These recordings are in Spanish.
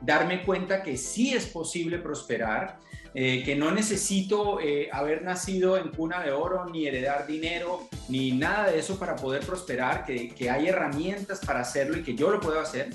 darme cuenta que sí es posible prosperar, eh, que no necesito eh, haber nacido en cuna de oro, ni heredar dinero, ni nada de eso para poder prosperar, que, que hay herramientas para hacerlo y que yo lo puedo hacer.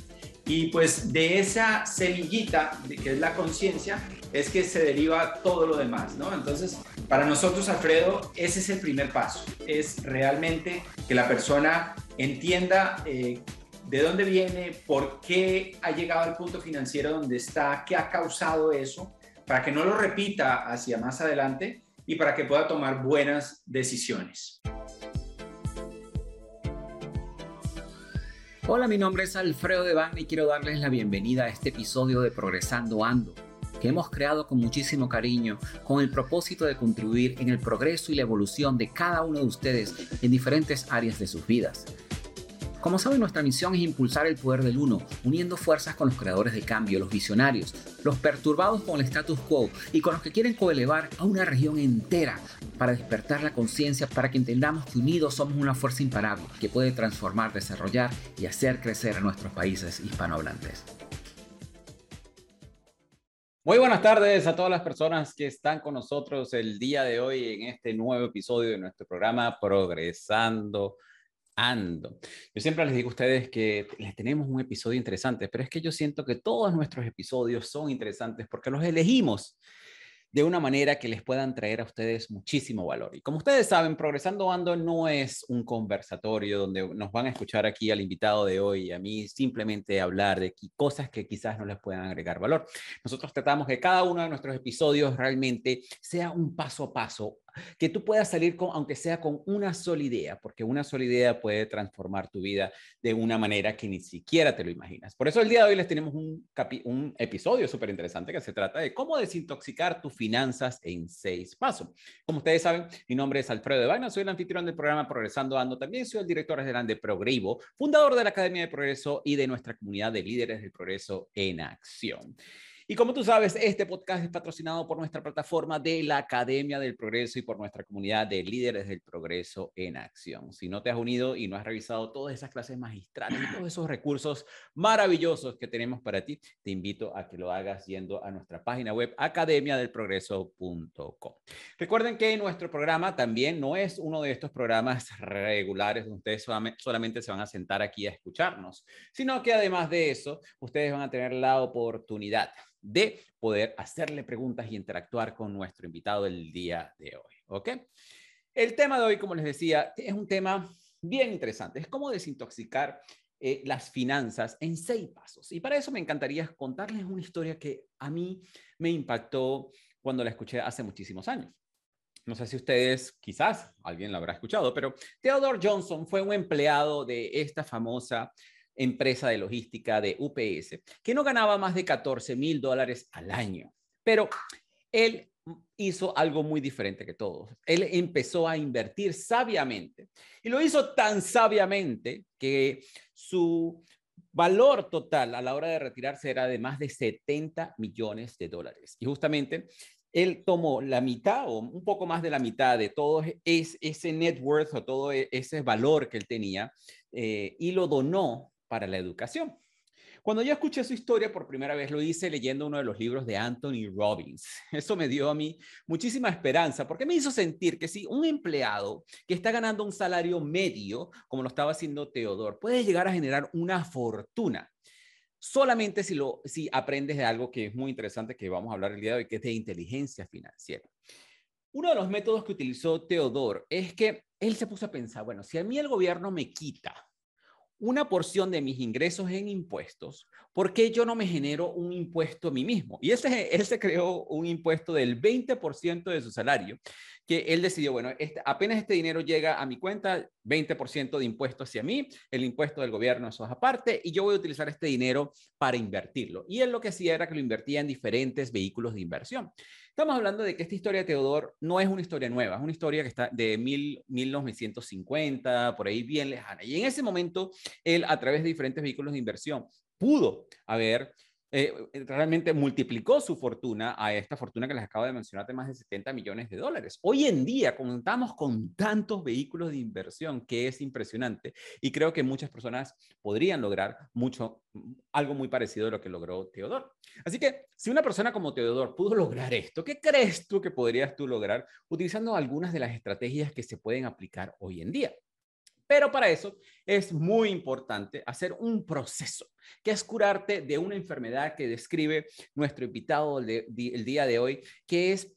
Y pues de esa semillita, que es la conciencia, es que se deriva todo lo demás, ¿no? Entonces, para nosotros, Alfredo, ese es el primer paso, es realmente que la persona entienda eh, de dónde viene, por qué ha llegado al punto financiero donde está, qué ha causado eso, para que no lo repita hacia más adelante y para que pueda tomar buenas decisiones. Hola, mi nombre es Alfredo Devane y quiero darles la bienvenida a este episodio de Progresando Ando, que hemos creado con muchísimo cariño, con el propósito de contribuir en el progreso y la evolución de cada uno de ustedes en diferentes áreas de sus vidas. Como saben, nuestra misión es impulsar el poder del uno, uniendo fuerzas con los creadores de cambio, los visionarios, los perturbados con el status quo y con los que quieren coelevar a una región entera para despertar la conciencia, para que entendamos que unidos somos una fuerza imparable que puede transformar, desarrollar y hacer crecer a nuestros países hispanohablantes. Muy buenas tardes a todas las personas que están con nosotros el día de hoy en este nuevo episodio de nuestro programa Progresando ando. Yo siempre les digo a ustedes que les tenemos un episodio interesante, pero es que yo siento que todos nuestros episodios son interesantes porque los elegimos de una manera que les puedan traer a ustedes muchísimo valor. Y como ustedes saben, Progresando Ando no es un conversatorio donde nos van a escuchar aquí al invitado de hoy a mí simplemente hablar de cosas que quizás no les puedan agregar valor. Nosotros tratamos que cada uno de nuestros episodios realmente sea un paso a paso que tú puedas salir con, aunque sea con una sola idea, porque una sola idea puede transformar tu vida de una manera que ni siquiera te lo imaginas. Por eso el día de hoy les tenemos un, un episodio súper interesante que se trata de cómo desintoxicar tus finanzas en seis pasos. Como ustedes saben, mi nombre es Alfredo de Vagna, soy el anfitrión del programa Progresando Ando, también soy el director general de Progrevo, fundador de la Academia de Progreso y de nuestra comunidad de líderes del progreso en acción. Y como tú sabes, este podcast es patrocinado por nuestra plataforma de la Academia del Progreso y por nuestra comunidad de líderes del progreso en acción. Si no te has unido y no has revisado todas esas clases magistrales y todos esos recursos maravillosos que tenemos para ti, te invito a que lo hagas yendo a nuestra página web academiadelprogreso.com. Recuerden que nuestro programa también no es uno de estos programas regulares donde ustedes solamente se van a sentar aquí a escucharnos, sino que además de eso, ustedes van a tener la oportunidad de poder hacerle preguntas y interactuar con nuestro invitado el día de hoy. ¿Ok? El tema de hoy, como les decía, es un tema bien interesante. Es cómo desintoxicar eh, las finanzas en seis pasos. Y para eso me encantaría contarles una historia que a mí me impactó cuando la escuché hace muchísimos años. No sé si ustedes, quizás alguien la habrá escuchado, pero Theodore Johnson fue un empleado de esta famosa empresa de logística de UPS, que no ganaba más de 14 mil dólares al año. Pero él hizo algo muy diferente que todos. Él empezó a invertir sabiamente y lo hizo tan sabiamente que su valor total a la hora de retirarse era de más de 70 millones de dólares. Y justamente él tomó la mitad o un poco más de la mitad de todo ese net worth o todo e-, ese valor que él tenía eh, y lo donó para la educación. Cuando yo escuché su historia por primera vez, lo hice leyendo uno de los libros de Anthony Robbins. Eso me dio a mí muchísima esperanza, porque me hizo sentir que si un empleado que está ganando un salario medio, como lo estaba haciendo Teodor, puede llegar a generar una fortuna, solamente si, lo, si aprendes de algo que es muy interesante, que vamos a hablar el día de hoy, que es de inteligencia financiera. Uno de los métodos que utilizó Teodor es que él se puso a pensar, bueno, si a mí el gobierno me quita una porción de mis ingresos en impuestos, ¿por qué yo no me genero un impuesto a mí mismo? Y ese, creó un impuesto del 20% de su salario, que él decidió, bueno, este, apenas este dinero llega a mi cuenta, 20% de impuesto hacia mí, el impuesto del gobierno, eso es aparte, y yo voy a utilizar este dinero para invertirlo. Y él lo que hacía era que lo invertía en diferentes vehículos de inversión. Estamos hablando de que esta historia de Teodor no es una historia nueva, es una historia que está de mil, 1950, por ahí bien lejana. Y en ese momento, él, a través de diferentes vehículos de inversión, pudo haber eh, realmente multiplicó su fortuna a esta fortuna que les acabo de mencionar de más de 70 millones de dólares. Hoy en día contamos con tantos vehículos de inversión que es impresionante y creo que muchas personas podrían lograr mucho, algo muy parecido a lo que logró Teodor. Así que si una persona como Teodor pudo lograr esto, ¿qué crees tú que podrías tú lograr utilizando algunas de las estrategias que se pueden aplicar hoy en día? Pero para eso es muy importante hacer un proceso, que es curarte de una enfermedad que describe nuestro invitado el, día de hoy, que es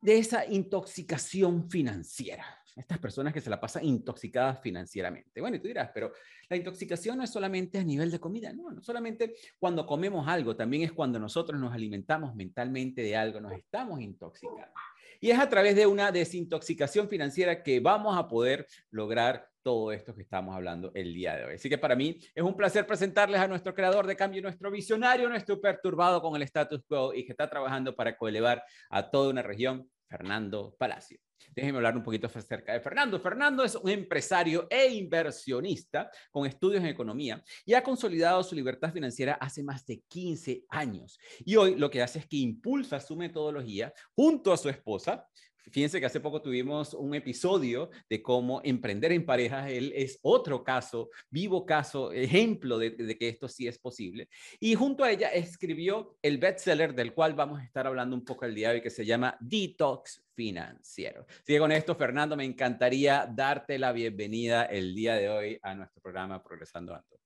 de esa intoxicación financiera. Estas personas que se la pasan intoxicadas financieramente. Bueno, y tú dirás, pero la intoxicación no es solamente a nivel de comida, no, no solamente cuando comemos algo, también es cuando nosotros nos alimentamos mentalmente de algo, nos estamos intoxicando. Y es a través de una desintoxicación financiera que vamos a poder lograr todo esto que estamos hablando el día de hoy. Así que para mí es un placer presentarles a nuestro creador de cambio, nuestro visionario, nuestro perturbado con el status quo y que está trabajando para coelevar a toda una región, Fernando Palacio. Déjenme hablar un poquito acerca de Fernando. Fernando es un empresario e inversionista con estudios en economía y ha consolidado su libertad financiera hace más de 15 años. Y hoy lo que hace es que impulsa su metodología junto a su esposa, Fíjense que hace poco tuvimos un episodio de cómo emprender en pareja. Él es otro caso, vivo caso, ejemplo de, que esto sí es posible. Y junto a ella escribió el bestseller del cual vamos a estar hablando un poco el día de hoy, que se llama Detox Financiero. Así que con esto, Fernando, me encantaría darte la bienvenida el día de hoy a nuestro programa Progresando Ando.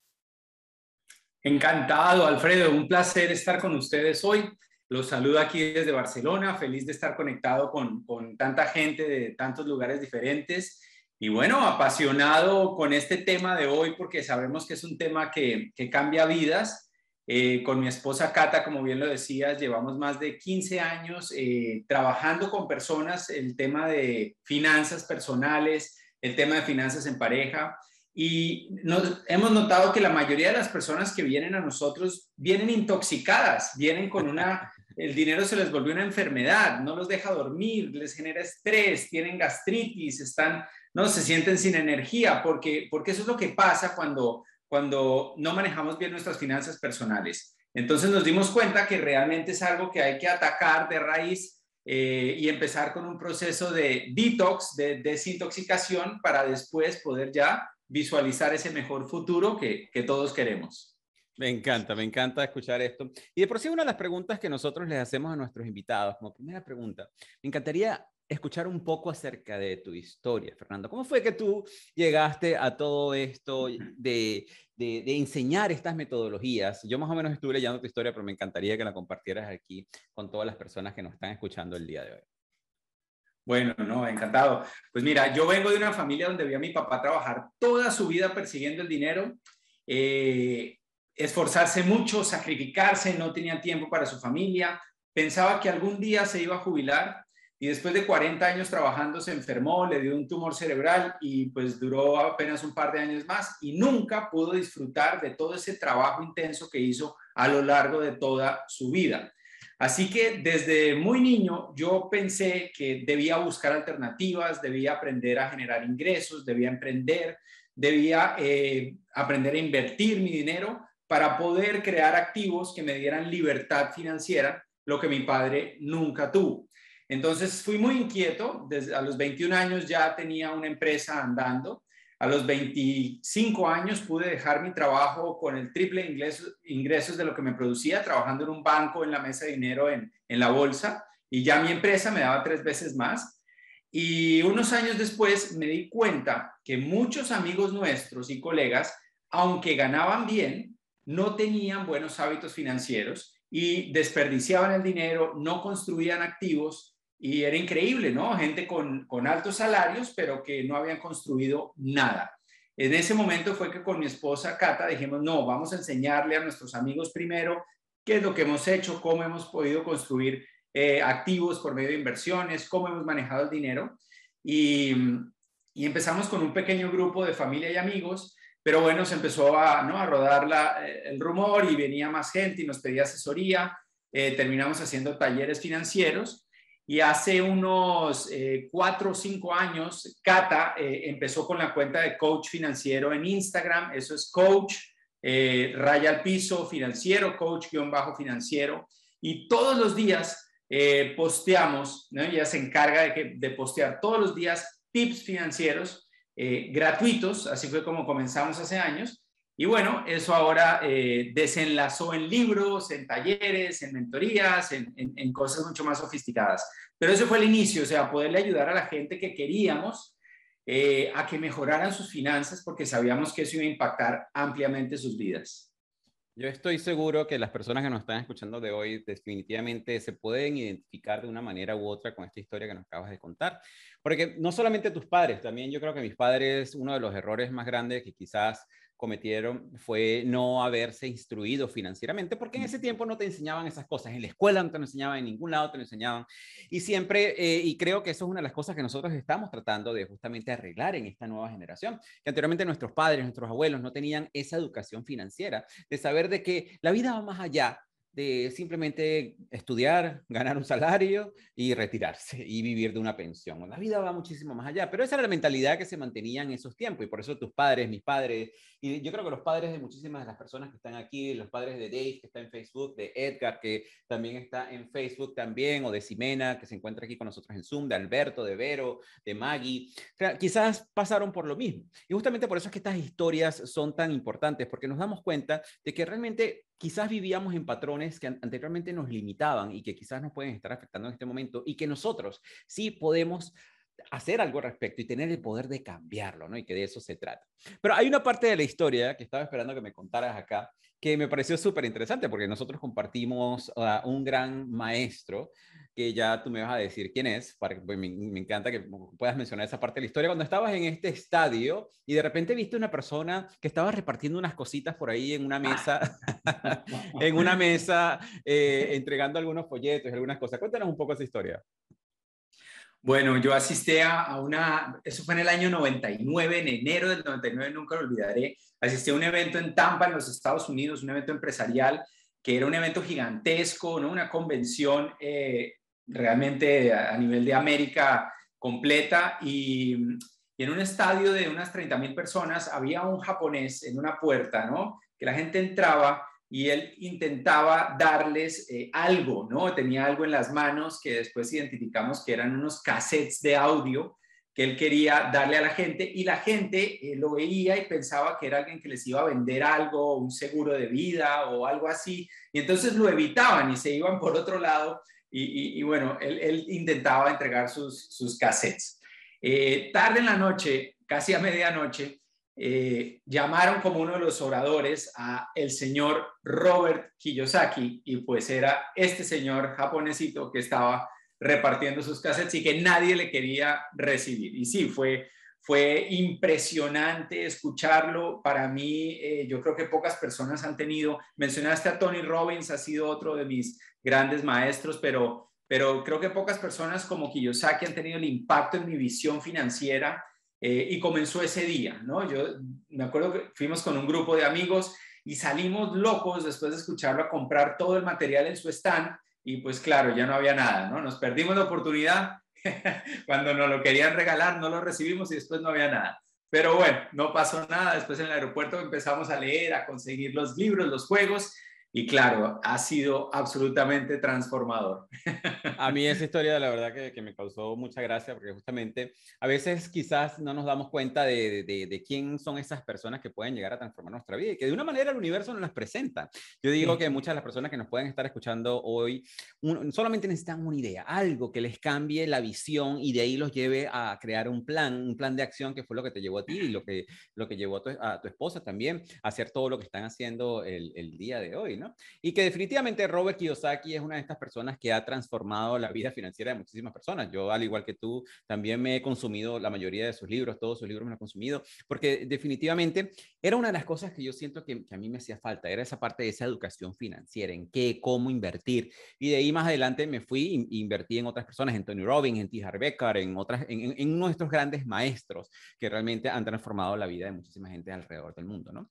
Encantado, Alfredo. Un placer estar con ustedes hoy. Los saludo aquí desde Barcelona, feliz de estar conectado con, con tanta gente de tantos lugares diferentes. Y bueno, apasionado con este tema de hoy porque sabemos que es un tema que, que cambia vidas. Eh, con mi esposa Cata, como bien lo decías, llevamos más de 15 años eh, trabajando con personas el tema de finanzas personales, el tema de finanzas en pareja. Y nos, hemos notado que la mayoría de las personas que vienen a nosotros vienen intoxicadas, vienen con una el dinero se les volvió una enfermedad, no los deja dormir, les genera estrés, tienen gastritis, están, no se sienten sin energía, porque, porque eso es lo que pasa cuando, cuando no manejamos bien nuestras finanzas personales. Entonces nos dimos cuenta que realmente es algo que hay que atacar de raíz eh, y empezar con un proceso de detox, de desintoxicación, para después poder ya visualizar ese mejor futuro que, que todos queremos. Me encanta, me encanta escuchar esto. Y de por sí, una de las preguntas que nosotros les hacemos a nuestros invitados, como primera pregunta, me encantaría escuchar un poco acerca de tu historia, Fernando. ¿Cómo fue que tú llegaste a todo esto de, de, de, enseñar estas metodologías? Yo más o menos estuve leyendo tu historia, pero me encantaría que la compartieras aquí con todas las personas que nos están escuchando el día de hoy. Bueno, no, encantado. Pues mira, yo vengo de una familia donde vi a mi papá trabajar toda su vida persiguiendo el dinero. Eh, esforzarse mucho, sacrificarse, no tenía tiempo para su familia, pensaba que algún día se iba a jubilar y después de 40 años trabajando se enfermó, le dio un tumor cerebral y pues duró apenas un par de años más y nunca pudo disfrutar de todo ese trabajo intenso que hizo a lo largo de toda su vida. Así que desde muy niño yo pensé que debía buscar alternativas, debía aprender a generar ingresos, debía emprender, debía eh, aprender a invertir mi dinero para poder crear activos que me dieran libertad financiera, lo que mi padre nunca tuvo. Entonces fui muy inquieto, desde a los 21 años ya tenía una empresa andando, a los 25 años pude dejar mi trabajo con el triple ingresos, de lo que me producía, trabajando en un banco en la mesa de dinero en la bolsa, y ya mi empresa me daba tres veces más. Y unos años después me di cuenta que muchos amigos nuestros y colegas, aunque ganaban bien, no tenían buenos hábitos financieros y desperdiciaban el dinero, no construían activos y era increíble, ¿no? Gente con, altos salarios, pero que no habían construido nada. En ese momento fue que con mi esposa Cata dijimos, no, vamos a enseñarle a nuestros amigos primero qué es lo que hemos hecho, cómo hemos podido construir eh, activos por medio de inversiones, cómo hemos manejado el dinero. Y empezamos con un pequeño grupo de familia y amigos pero bueno, se empezó a, ¿no? a rodar la, eh, el rumor y venía más gente y nos pedía asesoría. Eh, terminamos haciendo talleres financieros y hace unos eh, cuatro o cinco años, Cata empezó con la cuenta de coach financiero en Instagram. Eso es coach Raya al Piso Financiero, coach-financiero, y todos los días posteamos, ¿no? ella se encarga de, de postear todos los días tips financieros eh, gratuitos, así fue como comenzamos hace años, y bueno, eso ahora eh, desenlazó en libros, en talleres, en mentorías, en, cosas mucho más sofisticadas. Pero ese fue el inicio, o sea, poderle ayudar a la gente que queríamos eh, a que mejoraran sus finanzas porque sabíamos que eso iba a impactar ampliamente sus vidas. Yo estoy seguro que las personas que nos están escuchando de hoy definitivamente se pueden identificar de una manera u otra con esta historia que nos acabas de contar. Porque no solamente tus padres, también yo creo que mis padres, uno de los errores más grandes que quizás cometieron fue no haberse instruido financieramente, porque en ese tiempo no te enseñaban esas cosas. En la escuela no te lo enseñaban, en ningún lado te lo enseñaban. Y siempre, eh, y creo que eso es una de las cosas que nosotros estamos tratando de justamente arreglar en esta nueva generación, que anteriormente nuestros padres, nuestros abuelos no tenían esa educación financiera, de saber de que la vida va más allá de simplemente estudiar, ganar un salario y retirarse y vivir de una pensión. La vida va muchísimo más allá, pero esa era la mentalidad que se mantenía en esos tiempos y por eso tus padres, mis padres, y yo creo que los padres de muchísimas de las personas que están aquí, los padres de Dave que está en Facebook, de Edgar que también está en Facebook también, o de Simena que se encuentra aquí con nosotros en Zoom, de Alberto, de Vero, de Maggie, quizás pasaron por lo mismo. Y justamente por eso es que estas historias son tan importantes, porque nos damos cuenta de que realmente quizás vivíamos en patrones que anteriormente nos limitaban y que quizás nos pueden estar afectando en este momento y que nosotros sí podemos hacer algo al respecto y tener el poder de cambiarlo, ¿no? Y que de eso se trata. Pero hay una parte de la historia que estaba esperando que me contaras acá que me pareció súper interesante porque nosotros compartimos a un gran maestro que ya tú me vas a decir quién es, para, pues, me, encanta que puedas mencionar esa parte de la historia. Cuando estabas en este estadio y de repente viste una persona que estaba repartiendo unas cositas por ahí en una mesa, en una mesa, eh, entregando algunos folletos algunas cosas. Cuéntanos un poco esa historia. Bueno, yo asistí a una, eso fue en el año 99, en enero del 99, nunca lo olvidaré. Asistí a un evento en Tampa, en los Estados Unidos, un evento empresarial, que era un evento gigantesco, ¿no? una convención eh, realmente a, nivel de América completa y, en un estadio de unas 30 mil personas había un japonés en una puerta, ¿no? Que la gente entraba y él intentaba darles eh, algo, ¿no? Tenía algo en las manos que después identificamos que eran unos cassettes de audio que él quería darle a la gente y la gente eh, lo veía y pensaba que era alguien que les iba a vender algo, un seguro de vida o algo así, y entonces lo evitaban y se iban por otro lado y, bueno, él, intentaba entregar sus, sus cassettes. Eh, tarde en la noche, casi a medianoche, eh, llamaron como uno de los oradores a el señor Robert Kiyosaki y pues era este señor japonesito que estaba repartiendo sus cassettes y que nadie le quería recibir. Y sí, fue, fue impresionante escucharlo. Para mí, eh, yo creo que pocas personas han tenido, mencionaste a Tony Robbins, ha sido otro de mis grandes maestros, pero, pero creo que pocas personas como Kiyosaki han tenido el impacto en mi visión financiera eh, y comenzó ese día, ¿no? Yo me acuerdo que fuimos con un grupo de amigos y salimos locos después de escucharlo a comprar todo el material en su stand y pues claro, ya no había nada, ¿no? Nos perdimos la oportunidad cuando nos lo querían regalar, no lo recibimos y después no había nada. Pero bueno, no pasó nada. Después en el aeropuerto empezamos a leer, a conseguir los libros, los juegos y claro, ha sido absolutamente transformador. A mí esa historia, la verdad, que, que, me causó mucha gracia, porque justamente a veces quizás no nos damos cuenta de, de, quién son esas personas que pueden llegar a transformar nuestra vida y que de una manera el universo nos las presenta. Yo digo que muchas de las personas que nos pueden estar escuchando hoy solamente necesitan una idea, algo que les cambie la visión y de ahí los lleve a crear un plan, un plan de acción que fue lo que te llevó a ti y lo que, lo que llevó a tu, a tu esposa también a hacer todo lo que están haciendo el, el día de hoy. Y que definitivamente Robert Kiyosaki es una de estas personas que ha transformado la vida financiera de muchísimas personas. Yo, al igual que tú, también me he consumido la mayoría de sus libros, todos sus libros me los he consumido, porque definitivamente era una de las cosas que yo siento que, a mí me hacía falta, era esa parte de esa educación financiera, en qué, cómo invertir. Y de ahí más adelante me fui e invertí en otras personas, en Tony Robbins, en T. Harv en, otras, en, en nuestros grandes maestros que realmente han transformado la vida de muchísima gente alrededor del mundo, ¿no?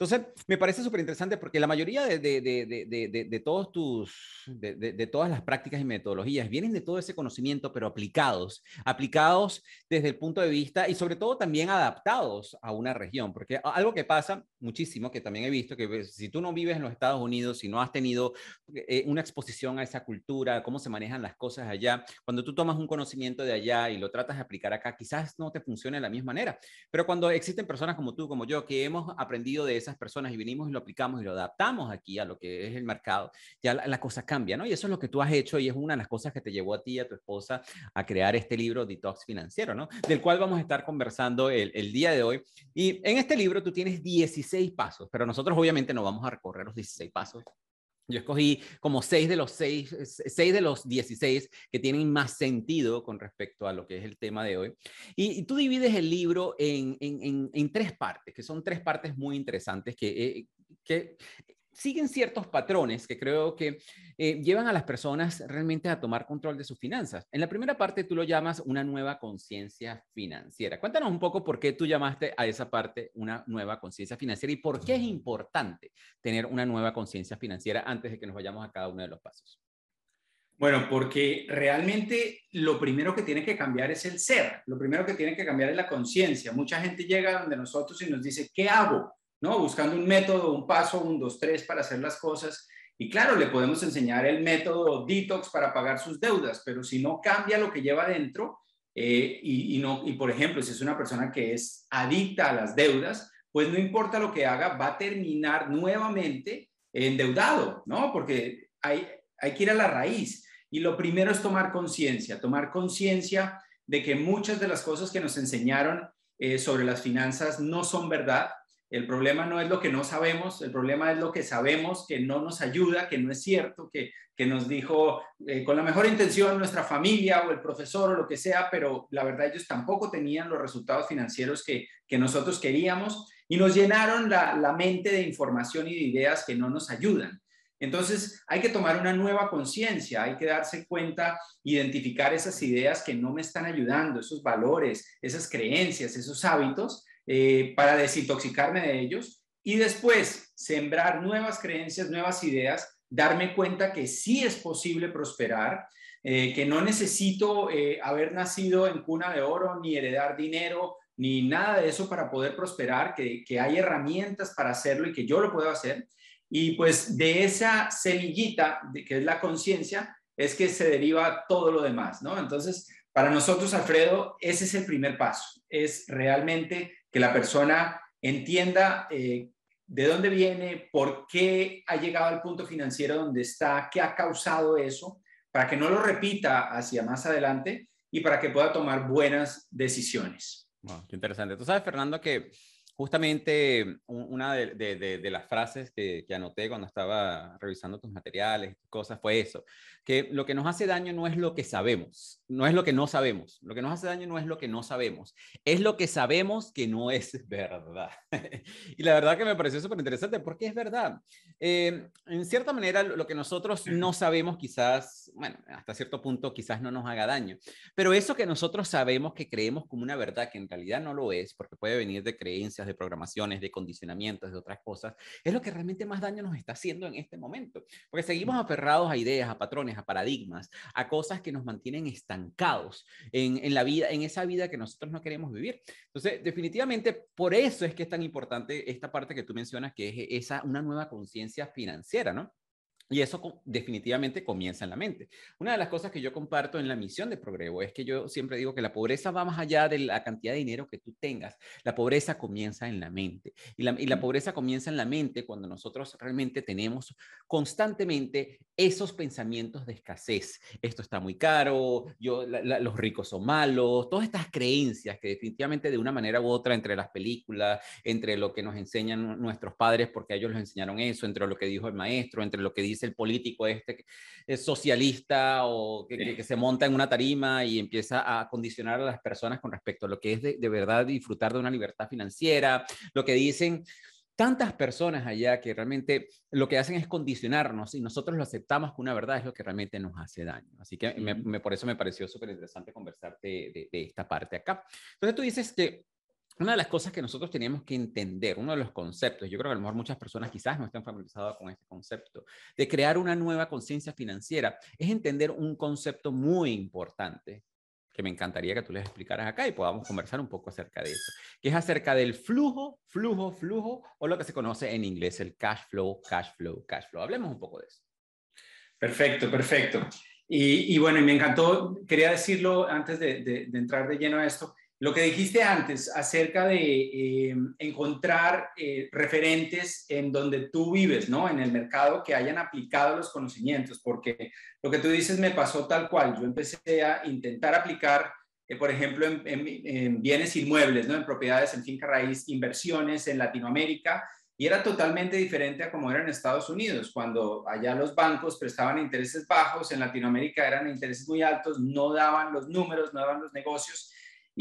Entonces, me parece súper interesante porque la mayoría de, de, todos tus, de, todas las prácticas y metodologías, vienen de todo ese conocimiento, pero aplicados, aplicados desde el punto de vista y sobre todo también adaptados a una región, porque algo que pasa muchísimo, que también he visto, que si tú no vives en los Estados Unidos, si no has tenido eh, una exposición a esa cultura, cómo se manejan las cosas allá, cuando tú tomas un conocimiento de allá y lo tratas de aplicar acá, quizás no te funcione de la misma manera, pero cuando existen personas como tú, como yo, que hemos aprendido de esas personas y venimos y lo aplicamos y lo adaptamos aquí a lo que es el mercado, ya la, cosa cambia, ¿no? Y eso es lo que tú has hecho y es una de las cosas que te llevó a ti y a tu esposa a crear este libro Detox Financiero, ¿no? Del cual vamos a estar conversando el, el día de hoy. Y en este libro tú tienes 16 pasos, pero nosotros obviamente no vamos a recorrer los 16 pasos yo escogí como seis de los seis, seis de los 16 que tienen más sentido con respecto a lo que es el tema de hoy. Y, tú divides el libro en, en, en, tres partes, que son tres partes muy interesantes que, eh, que siguen ciertos patrones que creo que eh, llevan a las personas realmente a tomar control de sus finanzas. En la primera parte tú lo llamas una nueva conciencia financiera. Cuéntanos un poco por qué tú llamaste a esa parte una nueva conciencia financiera y por qué es importante tener una nueva conciencia financiera antes de que nos vayamos a cada uno de los pasos. Bueno, porque realmente lo primero que tiene que cambiar es el ser, lo primero que tiene que cambiar es la conciencia. Mucha gente llega donde nosotros y nos dice, ¿qué hago? ¿No? Buscando un método, un paso, un dos, tres para hacer las cosas. Y claro, le podemos enseñar el método detox para pagar sus deudas, pero si no cambia lo que lleva dentro, eh, y, no, y por ejemplo, si es una persona que es adicta a las deudas, pues no importa lo que haga, va a terminar nuevamente endeudado, ¿no? Porque hay, hay que ir a la raíz. Y lo primero es tomar conciencia, tomar conciencia de que muchas de las cosas que nos enseñaron eh, sobre las finanzas no son verdad, el problema no es lo que no sabemos, el problema es lo que sabemos que no nos ayuda, que no es cierto, que, nos dijo eh, con la mejor intención nuestra familia o el profesor o lo que sea, pero la verdad ellos tampoco tenían los resultados financieros que, nosotros queríamos y nos llenaron la, la mente de información y de ideas que no nos ayudan. Entonces, hay que tomar una nueva conciencia, hay que darse cuenta, identificar esas ideas que no me están ayudando, esos valores, esas creencias, esos hábitos, eh, para desintoxicarme de ellos y después sembrar nuevas creencias, nuevas ideas, darme cuenta que sí es posible prosperar, eh, que no necesito eh, haber nacido en cuna de oro, ni heredar dinero, ni nada de eso para poder prosperar, que, que hay herramientas para hacerlo y que yo lo puedo hacer. Y pues de esa semillita, de, que es la conciencia, es que se deriva todo lo demás, ¿no? Entonces, para nosotros, Alfredo, ese es el primer paso, es realmente que la persona entienda eh, de dónde viene, por qué ha llegado al punto financiero donde está, qué ha causado eso, para que no lo repita hacia más adelante y para que pueda tomar buenas decisiones. qué interesante. Tú sabes, Fernando, que justamente una de, las frases que, que, anoté cuando estaba revisando tus materiales, cosas, fue eso, que lo que nos hace daño no es lo que sabemos, no es lo que no sabemos, lo que nos hace daño no es lo que no sabemos, es lo que sabemos que no es verdad. y la verdad que me pareció súper interesante porque es verdad. Eh, en cierta manera, lo que nosotros no sabemos quizás, bueno, hasta cierto punto quizás no nos haga daño, pero eso que nosotros sabemos que creemos como una verdad que en realidad no lo es, porque puede venir de creencias, de programaciones, de condicionamientos, de otras cosas, es lo que realmente más daño nos está haciendo en este momento, porque seguimos aferrados a ideas, a patrones, a paradigmas, a cosas que nos mantienen estancados en, en la vida, en esa vida que nosotros no queremos vivir. Entonces, definitivamente, por eso es que es tan importante esta parte que tú mencionas, que es esa, una nueva conciencia financiera, ¿no? Y eso definitivamente comienza en la mente. Una de las cosas que yo comparto en la misión de Progreso es que yo siempre digo que la pobreza va más allá de la cantidad de dinero que tú tengas. La pobreza comienza en la mente. Y la, y la pobreza comienza en la mente cuando nosotros realmente tenemos constantemente esos pensamientos de escasez. Esto está muy caro, yo, los ricos son malos, todas estas creencias que definitivamente de una manera u otra entre las películas, entre lo que nos enseñan nuestros padres porque ellos les enseñaron eso, entre lo que dijo el maestro, entre lo que dice el político este que es socialista o que, se monta en una tarima y empieza a condicionar a las personas con respecto a lo que es de, de verdad disfrutar de una libertad financiera, lo que dicen tantas personas allá que realmente lo que hacen es condicionarnos y nosotros lo aceptamos con una verdad es lo que realmente nos hace daño. Así que me, por eso me pareció súper interesante conversarte de, de, esta parte acá. Entonces tú dices que una de las cosas que nosotros teníamos que entender, uno de los conceptos, yo creo que a lo mejor muchas personas quizás no están familiarizadas con este concepto, de crear una nueva conciencia financiera, es entender un concepto muy importante que me encantaría que tú les explicaras acá y podamos conversar un poco acerca de eso, que es acerca del flujo, flujo, flujo, o lo que se conoce en inglés el cash flow, cash flow, cash flow. Hablemos un poco de eso. Perfecto, perfecto. Y, bueno, y me encantó, quería decirlo antes de, de entrar de lleno a esto, lo que dijiste antes acerca de eh, encontrar eh, referentes en donde tú vives, ¿no? En el mercado que hayan aplicado los conocimientos, porque lo que tú dices me pasó tal cual. Yo empecé a intentar aplicar, eh, por ejemplo, en, bienes inmuebles, ¿no? En propiedades, en finca raíz, inversiones en Latinoamérica, y era totalmente diferente a como era en Estados Unidos, cuando allá los bancos prestaban intereses bajos, en Latinoamérica eran intereses muy altos, no daban los números, no daban los negocios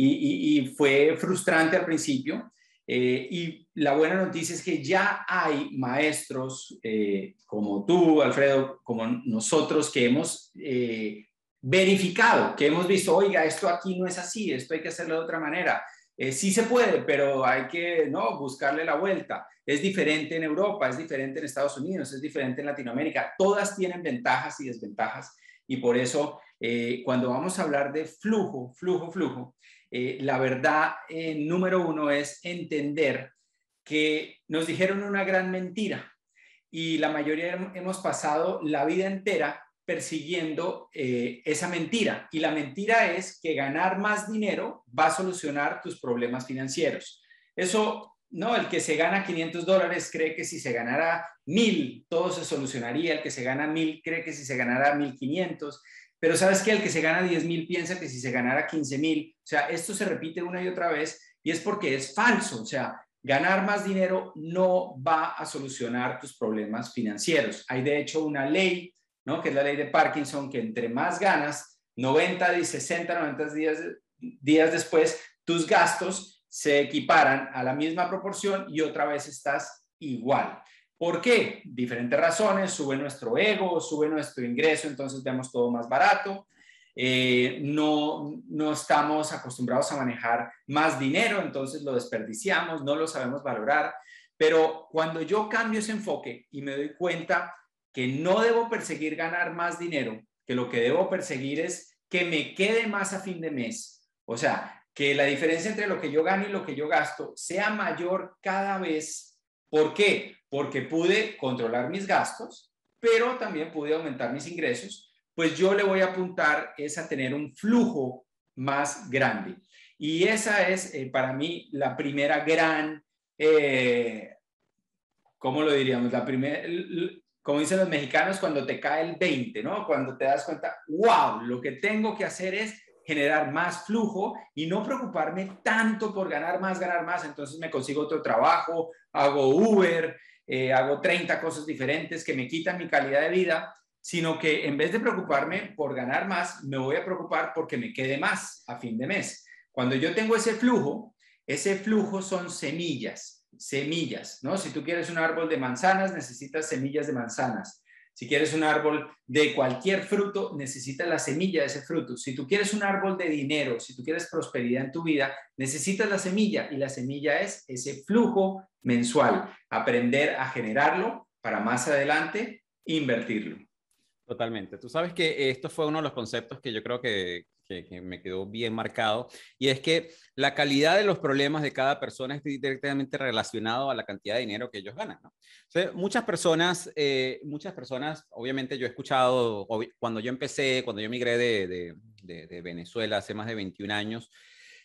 y, fue frustrante al principio. Eh, y la buena noticia es que ya hay maestros eh, como tú, Alfredo, como nosotros, que hemos eh, verificado, que hemos visto, oiga, esto aquí no es así, esto hay que hacerlo de otra manera. sí se puede, pero hay que ¿no? buscarle la vuelta. Es diferente en Europa, es diferente en Estados Unidos, es diferente en Latinoamérica. Todas tienen ventajas y desventajas. Y por eso, cuando vamos a hablar de flujo, flujo, flujo, eh, la verdad eh, número uno es entender que nos dijeron una gran mentira y la mayoría hemos pasado la vida entera persiguiendo eh, esa mentira. Y la mentira es que ganar más dinero va a solucionar tus problemas financieros. Eso, no, el que se gana 500 dólares cree que si se ganara 1000, todo se solucionaría. El que se gana 1000 cree que si se ganara 1500. Pero sabes que el que se gana 10 mil piensa que si se ganara 15 mil, o sea, esto se repite una y otra vez y es porque es falso. O sea, ganar más dinero no va a solucionar tus problemas financieros. Hay de hecho una ley, ¿no? Que es la ley de Parkinson, que entre más ganas, 90 y 60, 90 días, días después, tus gastos se equiparan a la misma proporción y otra vez estás igual. ¿Por qué? Diferentes razones, sube nuestro ego, sube nuestro ingreso, entonces vemos todo más barato. Eh, no, no estamos acostumbrados a manejar más dinero, entonces lo desperdiciamos, no lo sabemos valorar. Pero cuando yo cambio ese enfoque y me doy cuenta que no debo perseguir ganar más dinero, que lo que debo perseguir es que me quede más a fin de mes. O sea, que la diferencia entre lo que yo gano y lo que yo gasto sea mayor cada vez. ¿Por qué? Porque pude controlar mis gastos, pero también pude aumentar mis ingresos, pues yo le voy a apuntar es a tener un flujo más grande. Y esa es eh, para mí la primera gran, eh, ¿cómo lo diríamos? La primera, como dicen los mexicanos, cuando te cae el 20, ¿no? Cuando te das cuenta, wow, lo que tengo que hacer es generar más flujo y no preocuparme tanto por ganar más, ganar más. Entonces me consigo otro trabajo, hago Uber, eh, hago 30 cosas diferentes que me quitan mi calidad de vida, sino que en vez de preocuparme por ganar más, me voy a preocupar porque me quede más a fin de mes. Cuando yo tengo ese flujo, ese flujo son semillas, semillas, ¿no? Si tú quieres un árbol de manzanas, necesitas semillas de manzanas. Si quieres un árbol de cualquier fruto, necesitas la semilla de ese fruto. Si tú quieres un árbol de dinero, si tú quieres prosperidad en tu vida, necesitas la semilla y la semilla es ese flujo mensual. Aprender a generarlo para más adelante invertirlo. Totalmente. Tú sabes que esto fue uno de los conceptos que yo creo que, que, me quedó bien marcado, y es que la calidad de los problemas de cada persona es directamente relacionado a la cantidad de dinero que ellos ganan. ¿no? muchas personas, eh, muchas personas, obviamente yo he escuchado, cuando yo empecé, cuando yo migré de, de, de, Venezuela hace más de 21 años,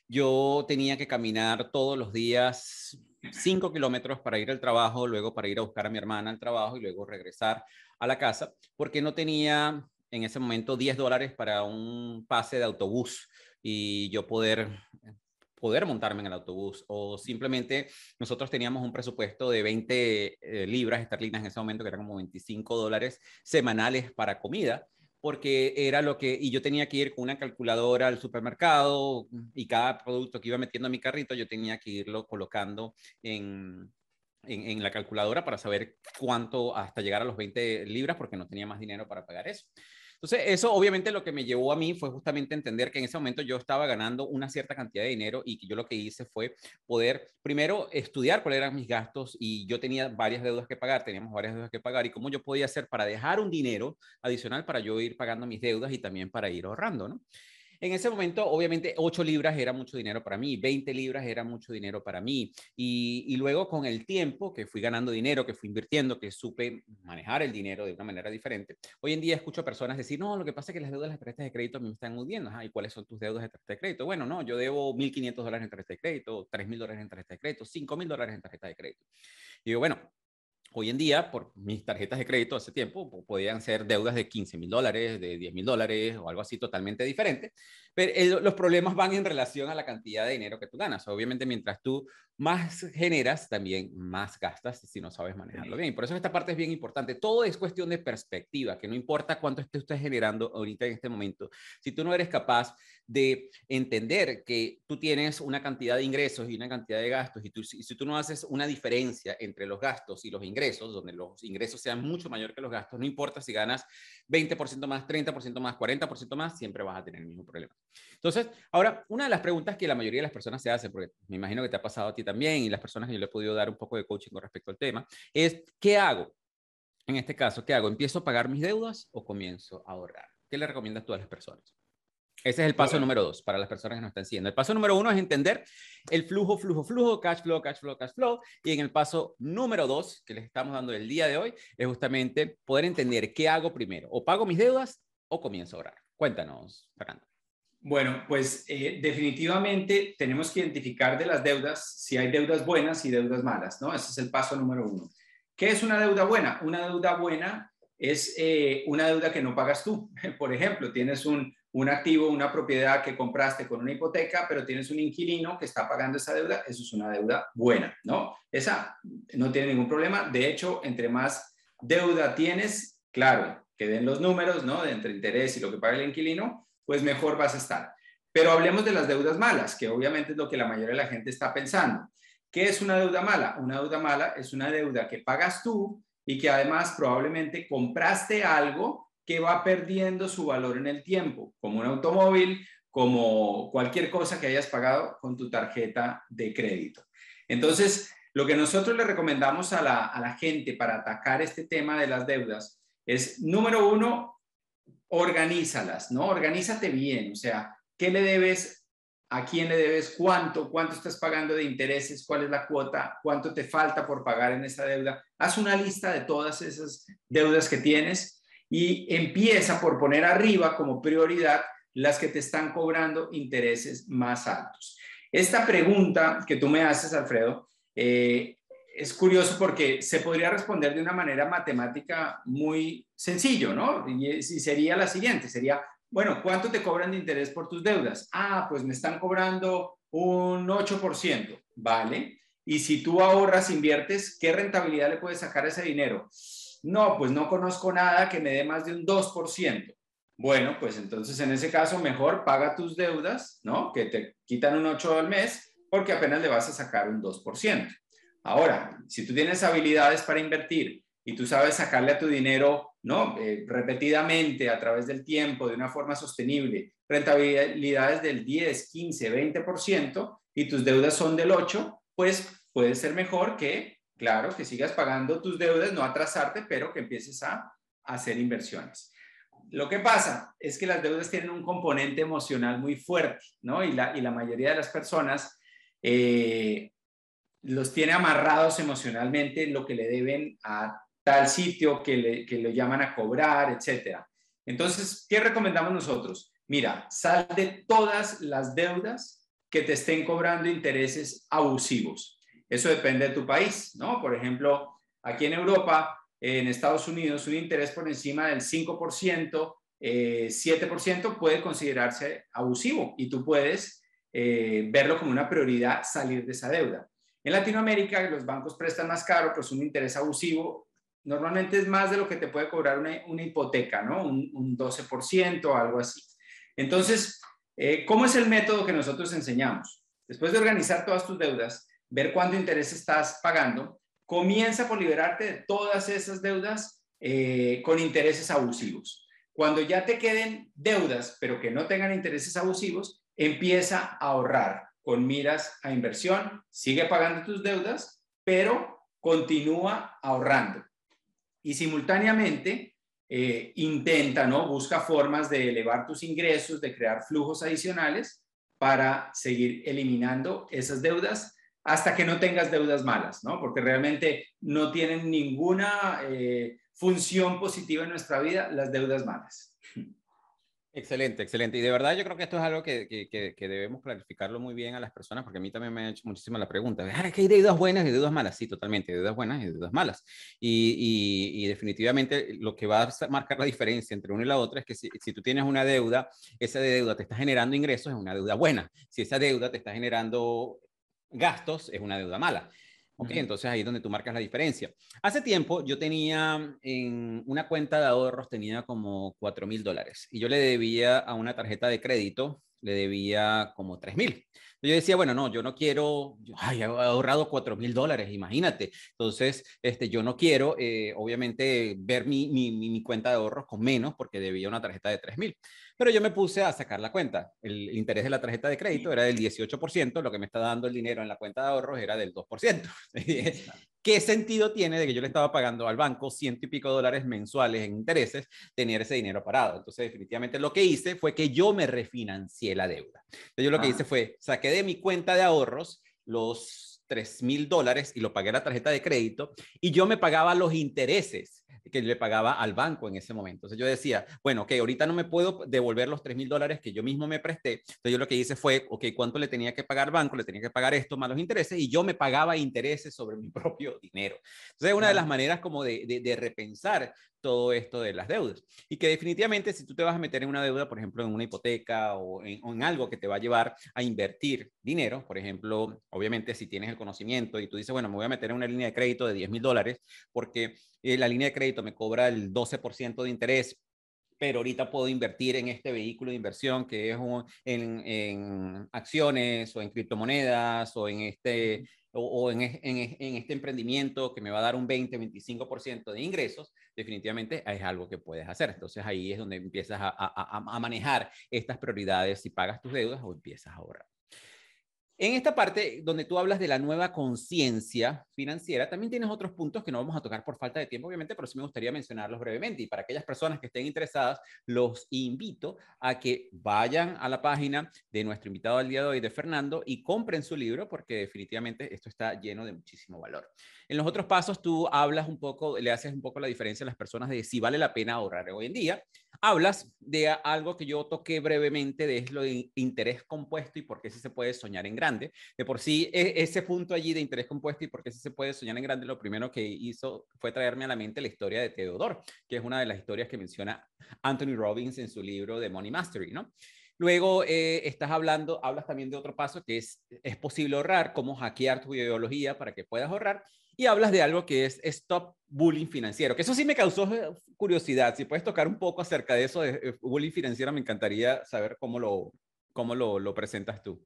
yo tenía que caminar todos los días 5 kilómetros para ir al trabajo, luego para ir a buscar a mi hermana al trabajo y luego regresar a la casa, porque no tenía en ese momento 10 dólares para un pase de autobús y yo poder poder montarme en el autobús o simplemente nosotros teníamos un presupuesto de 20 eh, libras esterlinas en ese momento que eran como 25 dólares semanales para comida porque era lo que, y yo tenía que ir con una calculadora al supermercado y cada producto que iba metiendo a mi carrito yo tenía que irlo colocando en, en, la calculadora para saber cuánto hasta llegar a los 20 libras porque no tenía más dinero para pagar eso. Entonces, eso obviamente lo que me llevó a mí fue justamente entender que en ese momento yo estaba ganando una cierta cantidad de dinero y que yo lo que hice fue poder primero estudiar cuáles eran mis gastos y yo tenía varias deudas que pagar, teníamos varias deudas que pagar y cómo yo podía hacer para dejar un dinero adicional para yo ir pagando mis deudas y también para ir ahorrando, ¿no? En ese momento, obviamente, 8 libras era mucho dinero para mí, 20 libras era mucho dinero para mí. Y, luego con el tiempo que fui ganando dinero, que fui invirtiendo, que supe manejar el dinero de una manera diferente, hoy en día escucho personas decir, no, lo que pasa es que las deudas de las tarjetas de crédito me están hundiendo. ¿Y cuáles son tus deudas de tarjeta de crédito? Bueno, no, yo debo 1.500 dólares en tarjeta de crédito, 3.000 dólares en tarjeta de crédito, 5.000 dólares en tarjeta de crédito. Y digo, bueno, Hoy en día, por mis tarjetas de crédito hace tiempo, podían ser deudas de 15 mil dólares, de 10 mil dólares o algo así totalmente diferente. Pero los problemas van en relación a la cantidad de dinero que tú ganas. Obviamente, mientras tú más generas, también más gastas si no sabes manejarlo bien. Por eso esta parte es bien importante. Todo es cuestión de perspectiva, que no importa cuánto esté usted generando ahorita en este momento. Si tú no eres capaz de entender que tú tienes una cantidad de ingresos y una cantidad de gastos y, tú, y si tú no haces una diferencia entre los gastos y los ingresos, donde los ingresos sean mucho mayor que los gastos, no importa si ganas 20% más, 30% más, 40% más, siempre vas a tener el mismo problema. Entonces, ahora, una de las preguntas que la mayoría de las personas se hacen, porque me imagino que te ha pasado a ti también y las personas que yo le he podido dar un poco de coaching con respecto al tema, es, ¿qué hago? En este caso, ¿qué hago? ¿Empiezo a pagar mis deudas o comienzo a ahorrar? ¿Qué le recomiendas tú a las personas? Ese es el paso número dos para las personas que nos están siguiendo. El paso número uno es entender el flujo, flujo, flujo, cash flow, cash flow, cash flow. Y en el paso número dos que les estamos dando el día de hoy es justamente poder entender qué hago primero. O pago mis deudas o comienzo a ahorrar. Cuéntanos, Fernando. Bueno, pues eh, definitivamente tenemos que identificar de las deudas si hay deudas buenas y deudas malas, ¿no? Ese es el paso número uno. ¿Qué es una deuda buena? Una deuda buena es eh, una deuda que no pagas tú. Por ejemplo, tienes un, un activo, una propiedad que compraste con una hipoteca, pero tienes un inquilino que está pagando esa deuda, eso es una deuda buena, ¿no? Esa no tiene ningún problema. De hecho, entre más deuda tienes, claro, que den los números, ¿no? De entre interés y lo que paga el inquilino, pues mejor vas a estar. Pero hablemos de las deudas malas, que obviamente es lo que la mayoría de la gente está pensando. ¿Qué es una deuda mala? Una deuda mala es una deuda que pagas tú y que además probablemente compraste algo que va perdiendo su valor en el tiempo, como un automóvil, como cualquier cosa que hayas pagado con tu tarjeta de crédito. Entonces, lo que nosotros le recomendamos a la, gente para atacar este tema de las deudas es, número uno, organízalas, ¿no? Organízate bien, o sea, ¿qué le debes? ¿A quién le debes? ¿Cuánto? ¿Cuánto estás pagando de intereses? ¿Cuál es la cuota? ¿Cuánto te falta por pagar en esa deuda? Haz una lista de todas esas deudas que tienes y empieza por poner arriba como prioridad las que te están cobrando intereses más altos. Esta pregunta que tú me haces, Alfredo, eh, es curioso porque se podría responder de una manera matemática muy sencillo, ¿no? Y, sería la siguiente, sería, bueno, ¿cuánto te cobran de interés por tus deudas? Ah, pues me están cobrando un 8%, ¿vale? Y si tú ahorras, inviertes, ¿qué rentabilidad le puedes sacar a ese dinero? No, pues no conozco nada que me dé más de un 2%. Bueno, pues entonces en ese caso mejor paga tus deudas, ¿no? Que te quitan un 8 al mes porque apenas le vas a sacar un 2%. Ahora, si tú tienes habilidades para invertir y tú sabes sacarle a tu dinero, ¿no? Eh, repetidamente a través del tiempo, de una forma sostenible, rentabilidades del 10, 15, 20% y tus deudas son del 8, pues puede ser mejor que Claro, que sigas pagando tus deudas, no atrasarte, pero que empieces a, hacer inversiones. Lo que pasa es que las deudas tienen un componente emocional muy fuerte, ¿no? Y la, y la mayoría de las personas eh, los tiene amarrados emocionalmente lo que le deben a tal sitio que, le, que lo llaman a cobrar, etc. Entonces, ¿qué recomendamos nosotros? Mira, sal de todas las deudas que te estén cobrando intereses abusivos. Eso depende de tu país, ¿no? Por ejemplo, aquí en Europa, en Estados Unidos, un interés por encima del 5%, 7% eh, puede considerarse abusivo y tú puedes eh, verlo como una prioridad salir de esa deuda. En Latinoamérica, los bancos prestan más caro, pues un interés abusivo normalmente es más de lo que te puede cobrar una, hipoteca, ¿no? Un, 12% o algo así. Entonces, eh, ¿cómo es el método que nosotros enseñamos? Después de organizar todas tus deudas, ver cuánto interés estás pagando, comienza por liberarte de todas esas deudas eh, con intereses abusivos. Cuando ya te queden deudas, pero que no tengan intereses abusivos, empieza a ahorrar con miras a inversión, sigue pagando tus deudas, pero continúa ahorrando. Y simultáneamente eh, intenta, ¿no? Busca formas de elevar tus ingresos, de crear flujos adicionales para seguir eliminando esas deudas hasta que no tengas deudas malas, ¿no? Porque realmente no tienen ninguna eh, función positiva en nuestra vida las deudas malas. Excelente, excelente. Y de verdad yo creo que esto es algo que, que, debemos clarificarlo muy bien a las personas, porque a mí también me ha hecho muchísimo la pregunta. Ah, ¿que hay deudas buenas y deudas malas? Sí, totalmente, deudas buenas y deudas malas. Y, y, definitivamente lo que va a marcar la diferencia entre una y la otra es que si, si, tú tienes una deuda, esa deuda te está generando ingresos, es una deuda buena. Si esa deuda te está generando gastos, es una deuda mala. Ok, entonces ahí es donde tú marcas la diferencia. Hace tiempo yo tenía en una cuenta de ahorros, tenía como 4 mil dólares y yo le debía a una tarjeta de crédito, le debía como 3 mil. Yo decía, bueno, no, yo no quiero, ay, he ahorrado 4 mil dólares, imagínate. Entonces, este, yo no quiero, eh, obviamente, ver mi, mi, mi, cuenta de ahorros con menos porque debía una tarjeta de 3 mil. Pero yo me puse a sacar la cuenta. El interés de la tarjeta de crédito era del 18%, lo que me está dando el dinero en la cuenta de ahorros era del 2%. ¿Qué sentido tiene de que yo le estaba pagando al banco ciento y pico dólares mensuales en intereses, tener ese dinero parado? Entonces, definitivamente lo que hice fue que yo me refinancié la deuda. Entonces, yo lo que hice ah. fue, saqué de mi cuenta de ahorros los 3 mil dólares y lo pagué a la tarjeta de crédito y yo me pagaba los intereses que le pagaba al banco en ese momento. Entonces yo decía, bueno, ok, ahorita no me puedo devolver los 3 mil dólares que yo mismo me presté. Entonces yo lo que hice fue, ok, ¿cuánto le tenía que pagar al banco? Le tenía que pagar esto más los intereses y yo me pagaba intereses sobre mi propio dinero. Entonces una de las maneras como de, de, de repensar todo esto de las deudas. Y que definitivamente si tú te vas a meter en una deuda, por ejemplo, en una hipoteca o en, algo que te va a llevar a invertir dinero, por ejemplo, obviamente si tienes el conocimiento y tú dices, bueno, me voy a meter en una línea de crédito de 10 mil dólares porque eh, la línea de crédito me cobra el 12% de interés pero ahorita puedo invertir en este vehículo de inversión que es en, en, acciones o en criptomonedas o en este o, en, este emprendimiento que me va a dar un 20, 25% de ingresos, definitivamente es algo que puedes hacer. Entonces ahí es donde empiezas a, a, a manejar estas prioridades si pagas tus deudas o empiezas a ahorrar. En esta parte donde tú hablas de la nueva conciencia financiera, también tienes otros puntos que no vamos a tocar por falta de tiempo, obviamente, pero sí me gustaría mencionarlos brevemente. Y para aquellas personas que estén interesadas, los invito a que vayan a la página de nuestro invitado al día de hoy, de Fernando, y compren su libro, porque definitivamente esto está lleno de muchísimo valor. En los otros pasos, tú hablas un poco, le haces un poco la diferencia a las personas de si vale la pena ahorrar hoy en día. Hablas de algo que yo toqué brevemente, de lo de interés compuesto y por qué se puede soñar en grande. De por sí, e, ese punto allí de interés compuesto y por qué se puede soñar en grande, lo primero que hizo fue traerme a la mente la historia de Teodor, que es una de las historias que menciona Anthony Robbins en su libro de Money Mastery, ¿no? Luego eh, estás hablando, hablas también de otro paso que es, es posible ahorrar, cómo hackear tu ideología para que puedas ahorrar y hablas de algo que es Stop Bullying Financiero, que eso sí me causó eh, curiosidad. Si puedes tocar un poco acerca de eso de eh, bullying financiero, me encantaría saber cómo lo, cómo lo, presentas tú.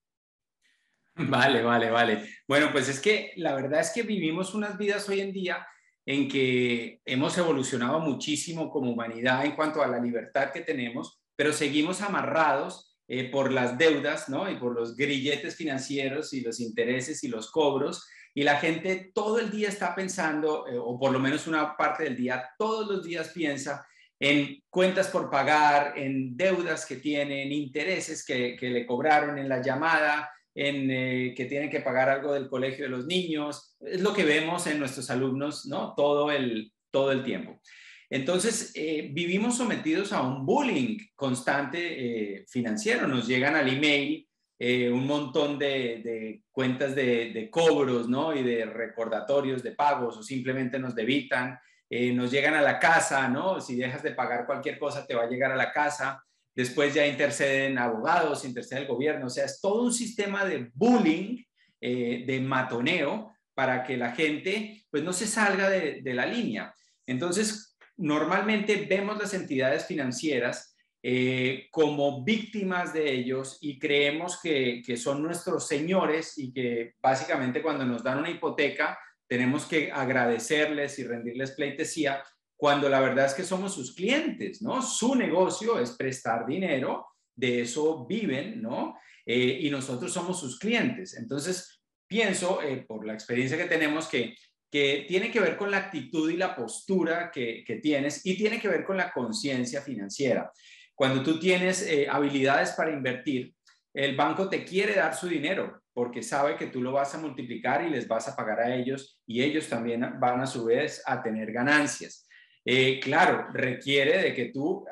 Vale, vale, vale. Bueno, pues es que la verdad es que vivimos unas vidas hoy en día en que hemos evolucionado muchísimo como humanidad en cuanto a la libertad que tenemos, pero seguimos amarrados eh, por las deudas, ¿no? Y por los grilletes financieros y los intereses y los cobros y la gente todo el día está pensando, eh, o por lo menos una parte del día, todos los días piensa en cuentas por pagar, en deudas que tienen, intereses que, le cobraron en la llamada, en eh, que tienen que pagar algo del colegio de los niños. Es lo que vemos en nuestros alumnos, ¿no? Todo el, todo el tiempo. Entonces, eh, vivimos sometidos a un bullying constante financiero. Nos llegan al email eh, un montón de, cuentas de, cobros, ¿no? Y de recordatorios de pagos o simplemente nos debitan, eh, nos llegan a la casa, ¿no? Si dejas de pagar cualquier cosa, te va a llegar a la casa. Después ya interceden abogados, intercede el gobierno. O sea, es todo un sistema de bullying, eh, de matoneo, para que la gente, pues, no se salga de, de la línea. Entonces, normalmente vemos las entidades financieras eh, como víctimas de ellos y creemos que, son nuestros señores y que básicamente cuando nos dan una hipoteca tenemos que agradecerles y rendirles pleitesía, cuando la verdad es que somos sus clientes, ¿no? Su negocio es prestar dinero, de eso viven, ¿no? Eh, y nosotros somos sus clientes. Entonces, pienso, eh, por la experiencia que tenemos, que, que tiene que ver con la actitud y la postura que, que tienes y tiene que ver con la conciencia financiera. Cuando tú tienes eh, habilidades para invertir, el banco te quiere dar su dinero porque sabe que tú lo vas a multiplicar y les vas a pagar a ellos y ellos también van a su vez a tener ganancias. Eh, claro, requiere de que tú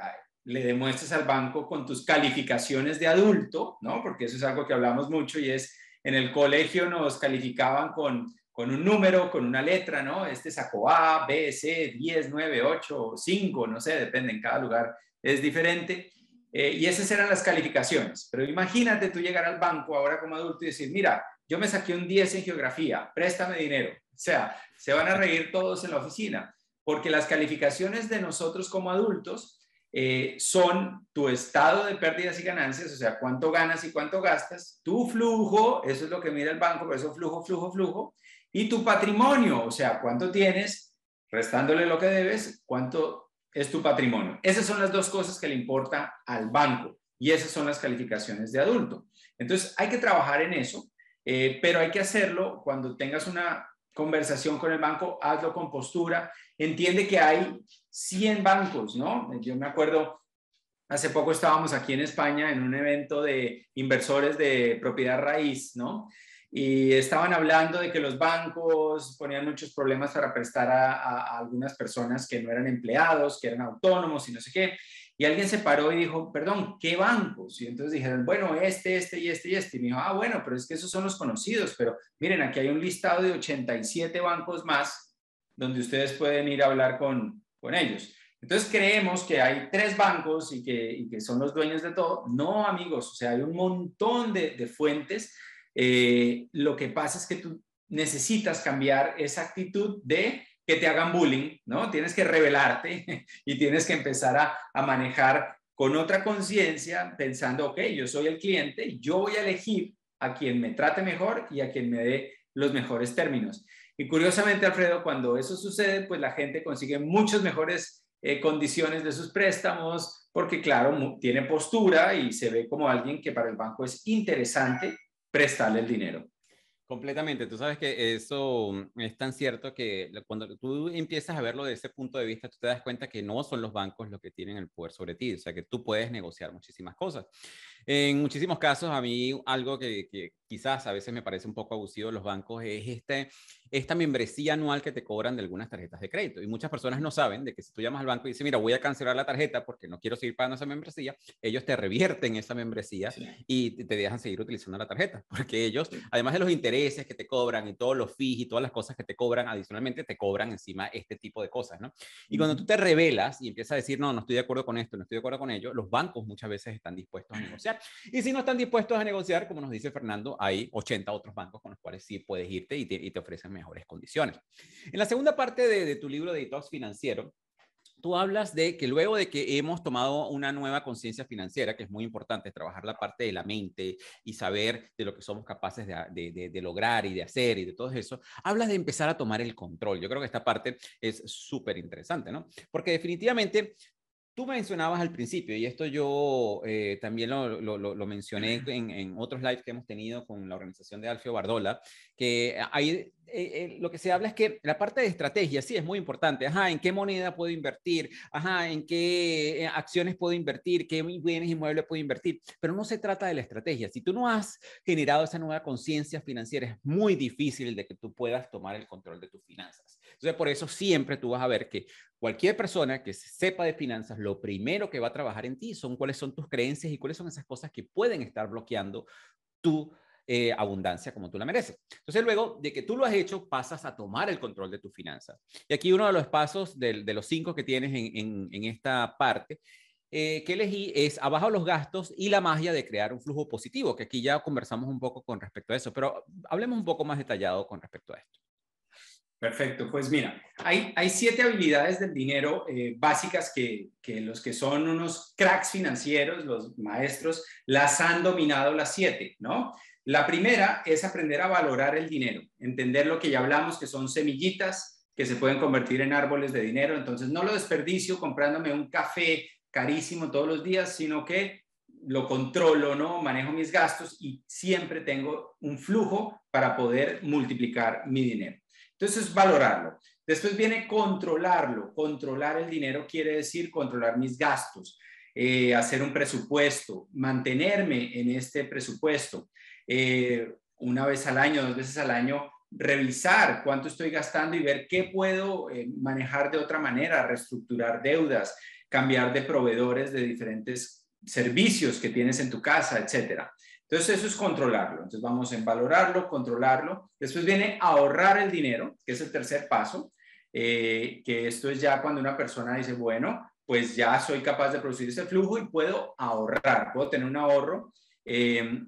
le demuestres al banco con tus calificaciones de adulto, ¿no? Porque eso es algo que hablamos mucho y es en el colegio nos calificaban con, con un número, con una letra, ¿no? Este sacó A, B, C, 10, 9, 8, 5, no sé, depende, en cada lugar es diferente. Eh, y esas eran las calificaciones. Pero imagínate tú llegar al banco ahora como adulto y decir, mira, yo me saqué un 10 en geografía, préstame dinero. O sea, se van a reír todos en la oficina, porque las calificaciones de nosotros como adultos eh, son tu estado de pérdidas y ganancias, o sea, cuánto ganas y cuánto gastas, tu flujo, eso es lo que mira el banco, por eso flujo, flujo, flujo, y tu patrimonio, o sea, cuánto tienes, restándole lo que debes, cuánto es tu patrimonio. Esas son las dos cosas que le importa al banco y esas son las calificaciones de adulto. Entonces, hay que trabajar en eso, eh, pero hay que hacerlo cuando tengas una conversación con el banco, hazlo con postura, entiende que hay 100 bancos, ¿no? Yo me acuerdo, hace poco estábamos aquí en España en un evento de inversores de propiedad raíz, ¿no? Y estaban hablando de que los bancos ponían muchos problemas para prestar a, algunas personas que no eran empleados, que eran autónomos y no sé qué. Y alguien se paró y dijo, perdón, ¿qué bancos? Y entonces dijeron, bueno, este, este y este y este. Y me dijo, ah, bueno, pero es que esos son los conocidos, pero miren, aquí hay un listado de 87 bancos más donde ustedes pueden ir a hablar con, con ellos. Entonces creemos que hay tres bancos y que, y que, son los dueños de todo. No, amigos, o sea, hay un montón de, de fuentes eh, lo que pasa es que tú necesitas cambiar esa actitud de que te hagan bullying, ¿no? Tienes que revelarte y tienes que empezar a, a manejar con otra conciencia, pensando, ok, yo soy el cliente, yo voy a elegir a quien me trate mejor y a quien me dé los mejores términos. Y curiosamente, Alfredo, cuando eso sucede, pues la gente consigue muchas mejores eh, condiciones de sus préstamos, porque claro, tiene postura y se ve como alguien que para el banco es interesante prestarle el dinero. Completamente. Tú sabes que eso es tan cierto que cuando tú empiezas a verlo desde ese punto de vista, tú te das cuenta que no son los bancos los que tienen el poder sobre ti, o sea, que tú puedes negociar muchísimas cosas. En muchísimos casos, a mí algo que, quizás a veces me parece un poco abusivo de los bancos es este, esta membresía anual que te cobran de algunas tarjetas de crédito. Y muchas personas no saben de que si tú llamas al banco y dices, mira, voy a cancelar la tarjeta porque no quiero seguir pagando esa membresía, ellos te revierten esa membresía y te dejan seguir utilizando la tarjeta. Porque ellos, además de los intereses que te cobran y todos los fees y todas las cosas que te cobran, adicionalmente te cobran encima este tipo de cosas, ¿no? Y cuando tú te revelas y empiezas a decir, no, no estoy de acuerdo con esto, no estoy de acuerdo con ello, los bancos muchas veces están dispuestos a negociar. Y si no están dispuestos a negociar, como nos dice Fernando, hay 80 otros bancos con los cuales sí puedes irte y te, ofrecen mejores condiciones. En la segunda parte de, tu libro de detox financiero, tú hablas de que luego de que hemos tomado una nueva conciencia financiera, que es muy importante, trabajar la parte de la mente y saber de lo que somos capaces de, de, lograr y de hacer y de todo eso, hablas de empezar a tomar el control. Yo creo que esta parte es súper interesante, ¿no? Porque definitivamente Tú mencionabas al principio, y esto yo eh, también lo, lo, lo mencioné en, en, otros lives que hemos tenido con la organización de Alfio Bardola, que hay eh, eh, lo que se habla es que la parte de estrategia sí es muy importante. Ajá, ¿en qué moneda puedo invertir? Ajá, ¿en qué eh, acciones puedo invertir? ¿Qué bienes inmuebles puedo invertir? Pero no se trata de la estrategia. Si tú no has generado esa nueva conciencia financiera, es muy difícil de que tú puedas tomar el control de tus finanzas. Entonces, por eso siempre tú vas a ver que cualquier persona que sepa de finanzas, lo primero que va a trabajar en ti son cuáles son tus creencias y cuáles son esas cosas que pueden estar bloqueando tu eh, abundancia como tú la mereces. Entonces, luego de que tú lo has hecho, pasas a tomar el control de tu finanzas. Y aquí uno de los pasos de, los cinco que tienes en, esta parte eh, que elegí es abajo los gastos y la magia de crear un flujo positivo, que aquí ya conversamos un poco con respecto a eso, pero hablemos un poco más detallado con respecto a esto. Perfecto, pues mira, hay, siete habilidades del dinero eh, básicas que, los que son unos cracks financieros, los maestros, las han dominado las siete, ¿no? La primera es aprender a valorar el dinero, entender lo que ya hablamos, que son semillitas, que se pueden convertir en árboles de dinero. Entonces no lo desperdicio comprándome un café carísimo todos los días, sino que lo controlo, ¿no? Manejo mis gastos y siempre tengo un flujo para poder multiplicar mi dinero. Entonces, valorarlo. Después viene controlarlo. Controlar el dinero quiere decir controlar mis gastos, eh, hacer un presupuesto, mantenerme en este presupuesto. Eh, una vez al año, dos veces al año, revisar cuánto estoy gastando y ver qué puedo eh, manejar de otra manera, reestructurar deudas, cambiar de proveedores de diferentes servicios que tienes en tu casa, etcétera. Entonces eso es controlarlo. Entonces vamos en valorarlo, controlarlo. Después viene ahorrar el dinero, que es el tercer paso, eh, que esto es ya cuando una persona dice, bueno, pues ya soy capaz de producir ese flujo y puedo ahorrar, puedo tener un ahorro. Eh,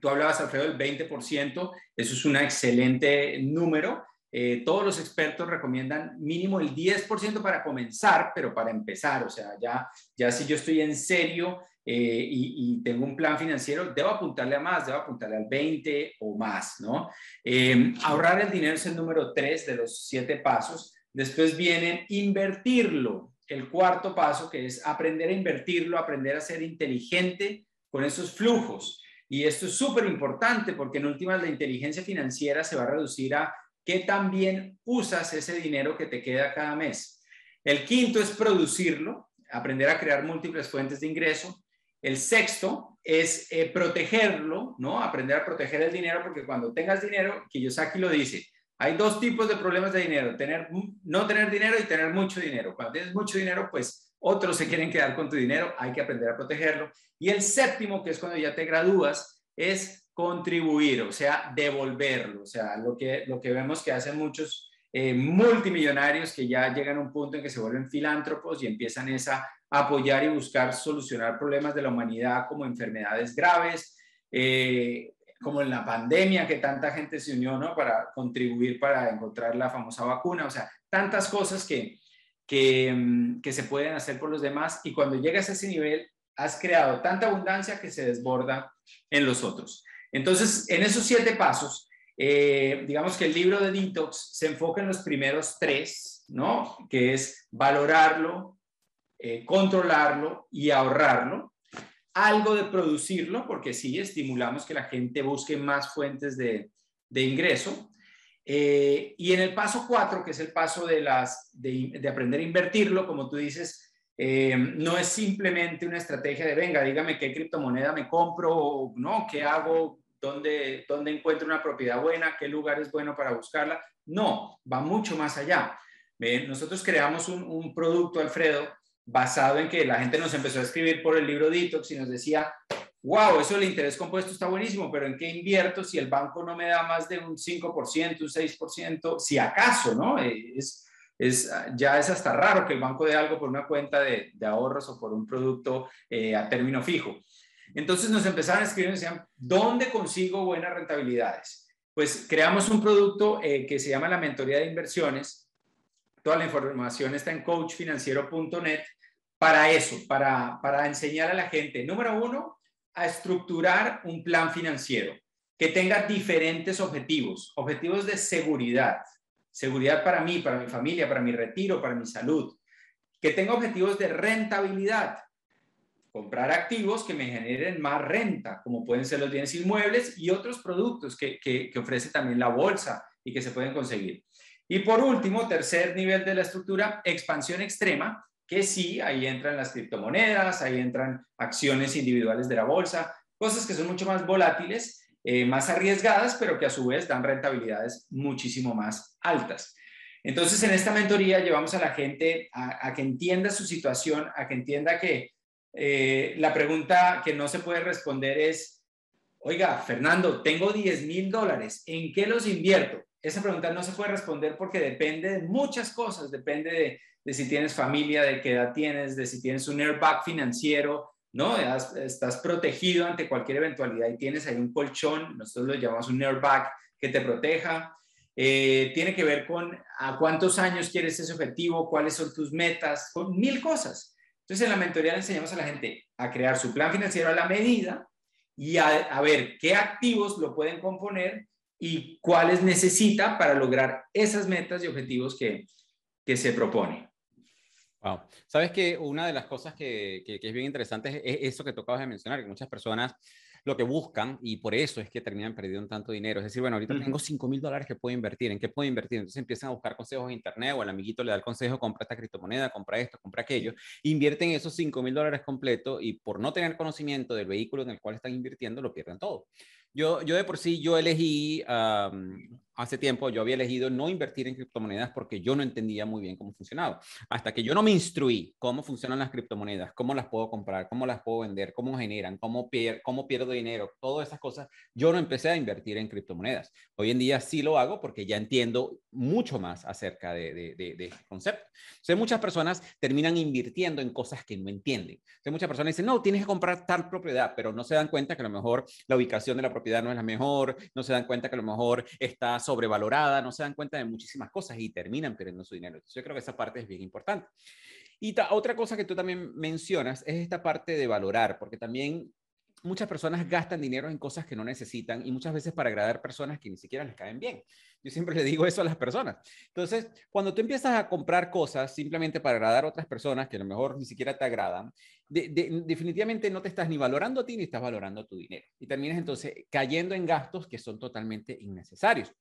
tú hablabas, Alfredo, del 20%, eso es un excelente número. Eh, todos los expertos recomiendan mínimo el 10% para comenzar, pero para empezar, o sea, ya, ya si yo estoy en serio eh, y, tengo un plan financiero, debo apuntarle a más, debo apuntarle al 20 o más, ¿no? Eh, ahorrar el dinero es el número 3 de los 7 pasos. Después viene invertirlo, el cuarto paso, que es aprender a invertirlo, aprender a ser inteligente con esos flujos. Y esto es súper importante porque en últimas la inteligencia financiera se va a reducir a qué tan bien usas ese dinero que te queda cada mes. El quinto es producirlo, aprender a crear múltiples fuentes de ingreso. El sexto es eh, protegerlo, ¿no? Aprender a proteger el dinero, porque cuando tengas dinero, Kiyosaki lo dice, hay dos tipos de problemas de dinero, tener, no tener dinero y tener mucho dinero. Cuando tienes mucho dinero, pues otros se quieren quedar con tu dinero, hay que aprender a protegerlo. Y el séptimo, que es cuando ya te gradúas, es contribuir, o sea, devolverlo. O sea, lo que, lo que vemos que hacen muchos eh, multimillonarios que ya llegan a un punto en que se vuelven filántropos y empiezan esa apoyar y buscar solucionar problemas de la humanidad como enfermedades graves, eh, como en la pandemia que tanta gente se unió ¿no? para contribuir para encontrar la famosa vacuna, o sea, tantas cosas que, que, mm, que se pueden hacer por los demás y cuando llegas a ese nivel has creado tanta abundancia que se desborda en los otros. Entonces, en esos siete pasos, eh, digamos que el libro de Detox se enfoca en los primeros tres, ¿no? Que es valorarlo, eh, controlarlo y ahorrarlo. Algo de producirlo, porque sí, estimulamos que la gente busque más fuentes de, ingreso. Eh, y en el paso cuatro, que es el paso de, las, de, aprender a invertirlo, como tú dices, no es simplemente una estrategia de, venga, dígame qué criptomoneda me compro, no, qué hago, dónde, dónde encuentro una propiedad buena, qué lugar es bueno para buscarla. No, va mucho más allá. Nosotros creamos un, producto, Alfredo, basado en que la gente nos empezó a escribir por el libro Detox y nos decía, wow, eso el interés compuesto está buenísimo, pero ¿en qué invierto si el banco no me da más de un 5%, un 6%? Si acaso, ¿no? Eh, es, es, ya es hasta raro que el banco dé algo por una cuenta de, de ahorros o por un producto eh, a término fijo. Entonces nos empezaron a escribir y decían, ¿dónde consigo buenas rentabilidades? Pues creamos un producto eh, que se llama la mentoría de inversiones, Toda la información está en coachfinanciero.net para eso, para, para enseñar a la gente, número uno, a estructurar un plan financiero que tenga diferentes objetivos, objetivos de seguridad, seguridad para mí, para mi familia, para mi retiro, para mi salud, que tenga objetivos de rentabilidad, comprar activos que me generen más renta, como pueden ser los bienes inmuebles y otros productos que, que, que ofrece también la bolsa y que se pueden conseguir. Y por último, tercer nivel de la estructura, expansión extrema, que sí, ahí entran las criptomonedas, ahí entran acciones individuales de la bolsa, cosas que son mucho más volátiles, eh, más arriesgadas, pero que a su vez dan rentabilidades muchísimo más altas. Entonces, en esta mentoría llevamos a la gente a, que entienda su situación, a que entienda que eh, la pregunta que no se puede responder es, oiga, Fernando, tengo 10 mil dólares, ¿en qué los invierto? esa pregunta no se puede responder porque depende de muchas cosas, depende de, si tienes familia, de qué edad tienes, de si tienes un airbag financiero, ¿no? Estás protegido ante cualquier eventualidad y tienes ahí un colchón, nosotros lo llamamos un airbag que te proteja. Eh, tiene que ver con a cuántos años quieres ese objetivo, cuáles son tus metas, con mil cosas. Entonces en la mentoría le enseñamos a la gente a crear su plan financiero a la medida y a ver qué activos lo pueden componer y cuáles necesita para lograr esas metas y objetivos que, que se propone. Wow. Sabes que una de las cosas que, que, es bien interesante es, eso que tocabas de mencionar, que muchas personas lo que buscan y por eso es que terminan perdiendo tanto dinero. Es decir, bueno, ahorita tengo 5 mil dólares que puedo invertir, ¿en qué puedo invertir? Entonces empiezan a buscar consejos en internet o el amiguito le da el consejo, compra esta criptomoneda, compra esto, compra aquello, invierten esos 5 mil dólares completos y por no tener conocimiento del vehículo en el cual están invirtiendo, lo pierden todo. Yo, yo de por sí, yo elegí, hace tiempo, yo había elegido no invertir en criptomonedas porque yo no entendía muy bien cómo funcionaba. Hasta que yo no me instruí cómo funcionan las criptomonedas, cómo las puedo comprar, cómo las puedo vender, cómo generan, cómo, cómo pierdo dinero, todas esas cosas, yo no empecé a invertir en criptomonedas. Hoy en día sí lo hago porque ya entiendo mucho más acerca de, de, de, este concepto. O muchas personas terminan invirtiendo en cosas que no entienden. O muchas personas dicen, no, tienes que comprar tal propiedad, pero no se dan cuenta que a lo mejor la ubicación de la propiedad no es la mejor, no se dan cuenta que a lo mejor está sobrevalorada, no se dan cuenta de muchísimas cosas y terminan perdiendo su dinero. Entonces, yo creo que esa parte es bien importante. Y otra cosa que tú también mencionas es esta parte de valorar, porque también muchas personas gastan dinero en cosas que no necesitan y muchas veces para agradar personas que ni siquiera les caen bien. Yo siempre le digo eso a las personas. Entonces, cuando tú empiezas a comprar cosas simplemente para agradar a otras personas que a lo mejor ni siquiera te agradan, definitivamente no te estás ni valorando a ti ni estás valorando tu dinero. Y terminas entonces cayendo en gastos que son totalmente innecesarios.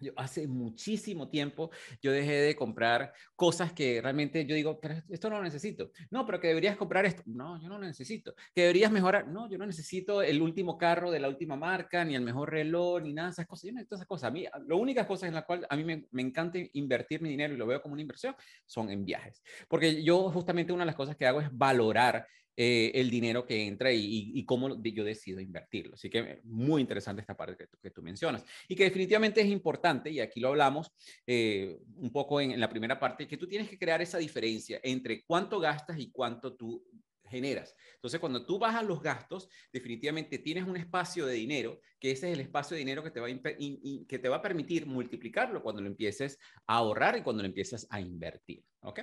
Yo hace muchísimo tiempo yo dejé de comprar cosas que realmente yo digo, pero esto no lo necesito. No, pero que deberías comprar esto. No, yo no lo necesito. Que deberías mejorar. No, yo no necesito el último carro de la última marca, ni el mejor reloj, ni nada de esas cosas. Yo necesito esas cosas. A mí, lo únicas cosas en las cuales a mí me, me, encanta invertir mi dinero y lo veo como una inversión son en viajes. Porque yo justamente una de las cosas que hago es valorar eh, el dinero que entra y, cómo yo decido invertirlo. Así que muy interesante esta parte que tú, mencionas y que definitivamente es importante, y aquí lo hablamos eh, un poco en, la primera parte, que tú tienes que crear esa diferencia entre cuánto gastas y cuánto tú generas. Entonces, cuando tú bajas los gastos, definitivamente tienes un espacio de dinero, que ese es el espacio de dinero que te va a, que te va a permitir multiplicarlo cuando lo empieces a ahorrar y cuando lo empieces a invertir. ¿Ok?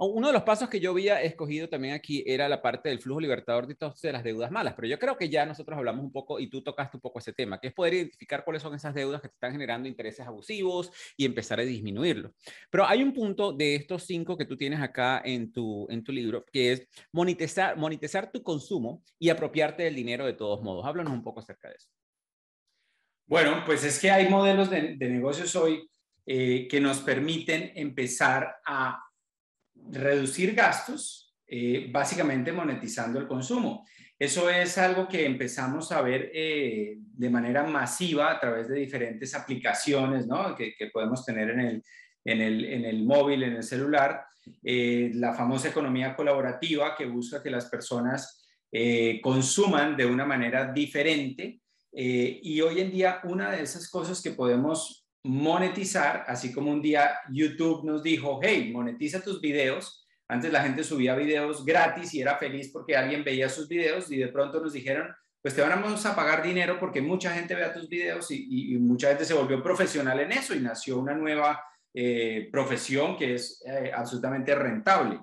Uno de los pasos que yo había escogido también aquí era la parte del flujo libertador de, de las deudas malas, pero yo creo que ya nosotros hablamos un poco y tú tocaste un poco ese tema, que es poder identificar cuáles son esas deudas que te están generando intereses abusivos y empezar a disminuirlo. Pero hay un punto de estos cinco que tú tienes acá en tu, en tu libro, que es monetizar, monetizar tu consumo y apropiarte del dinero de todos modos. Háblanos un poco acerca de eso. Bueno, pues es que hay modelos de, negocios hoy eh, que nos permiten empezar a reducir gastos, eh, básicamente monetizando el consumo. Eso es algo que empezamos a ver eh, de manera masiva a través de diferentes aplicaciones ¿no? que, podemos tener en el, en, el, en el, móvil, en el celular. Eh, la famosa economía colaborativa que busca que las personas consuman de una manera diferente. y hoy en día una de esas cosas que podemos monetizar, así como un día YouTube nos dijo, hey, monetiza tus videos. Antes la gente subía videos gratis y era feliz porque alguien veía sus videos y de pronto nos dijeron, pues te vamos a pagar dinero porque mucha gente vea tus videos y, mucha gente se volvió profesional en eso y nació una nueva eh, profesión que es eh, absolutamente rentable.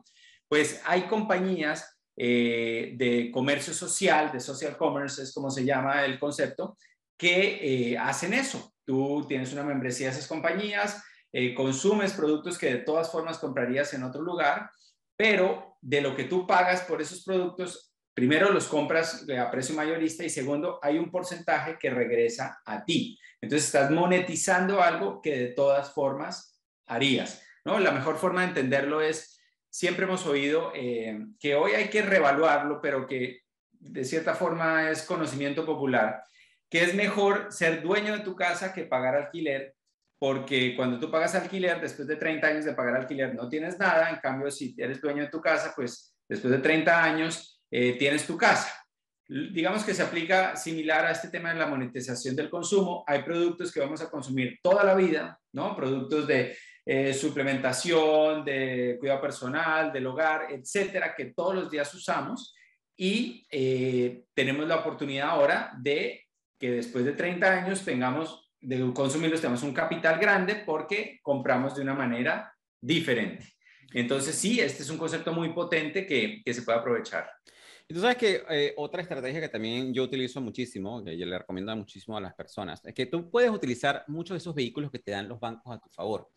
Pues hay compañías eh, de comercio social, de social commerce es como se llama el concepto, que hacen eso Tú tienes una membresía de esas compañías, eh, consumes productos que de todas formas comprarías en otro lugar, pero de lo que tú pagas por esos productos, primero los compras a precio mayorista y segundo, hay un porcentaje que regresa a ti. Entonces estás monetizando algo que de todas formas harías. ¿no? La mejor forma de entenderlo es, siempre hemos oído eh, que hoy hay que revaluarlo, pero que de cierta forma es conocimiento popular que es mejor ser dueño de tu casa que pagar alquiler, porque cuando tú pagas alquiler, después de 30 años de pagar alquiler, no tienes nada, en cambio, si eres dueño de tu casa, pues después de 30 años eh, tienes tu casa. Digamos que se aplica similar a este tema de la monetización del consumo. Hay productos que vamos a consumir toda la vida, ¿no? Productos de eh, suplementación, de cuidado personal, del hogar, etcétera, que todos los días usamos y eh, tenemos la oportunidad ahora de que después de 30 años tengamos, de consumirlos, tenemos un capital grande porque compramos de una manera diferente. Entonces, sí, este es un concepto muy potente que, que se puede aprovechar. Y tú sabes que eh, otra estrategia que también yo utilizo muchísimo, que yo le recomiendo muchísimo a las personas, es que tú puedes utilizar muchos de esos vehículos que te dan los bancos a tu favor.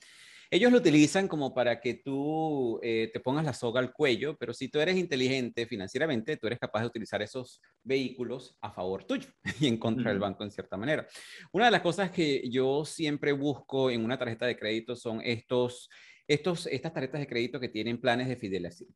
Ellos lo utilizan como para que tú eh, te pongas la soga al cuello, pero si tú eres inteligente financieramente, tú eres capaz de utilizar esos vehículos a favor tuyo y en contra del banco en cierta manera. Una de las cosas que yo siempre busco en una tarjeta de crédito son estos estos, estas tarjetas de crédito que tienen planes de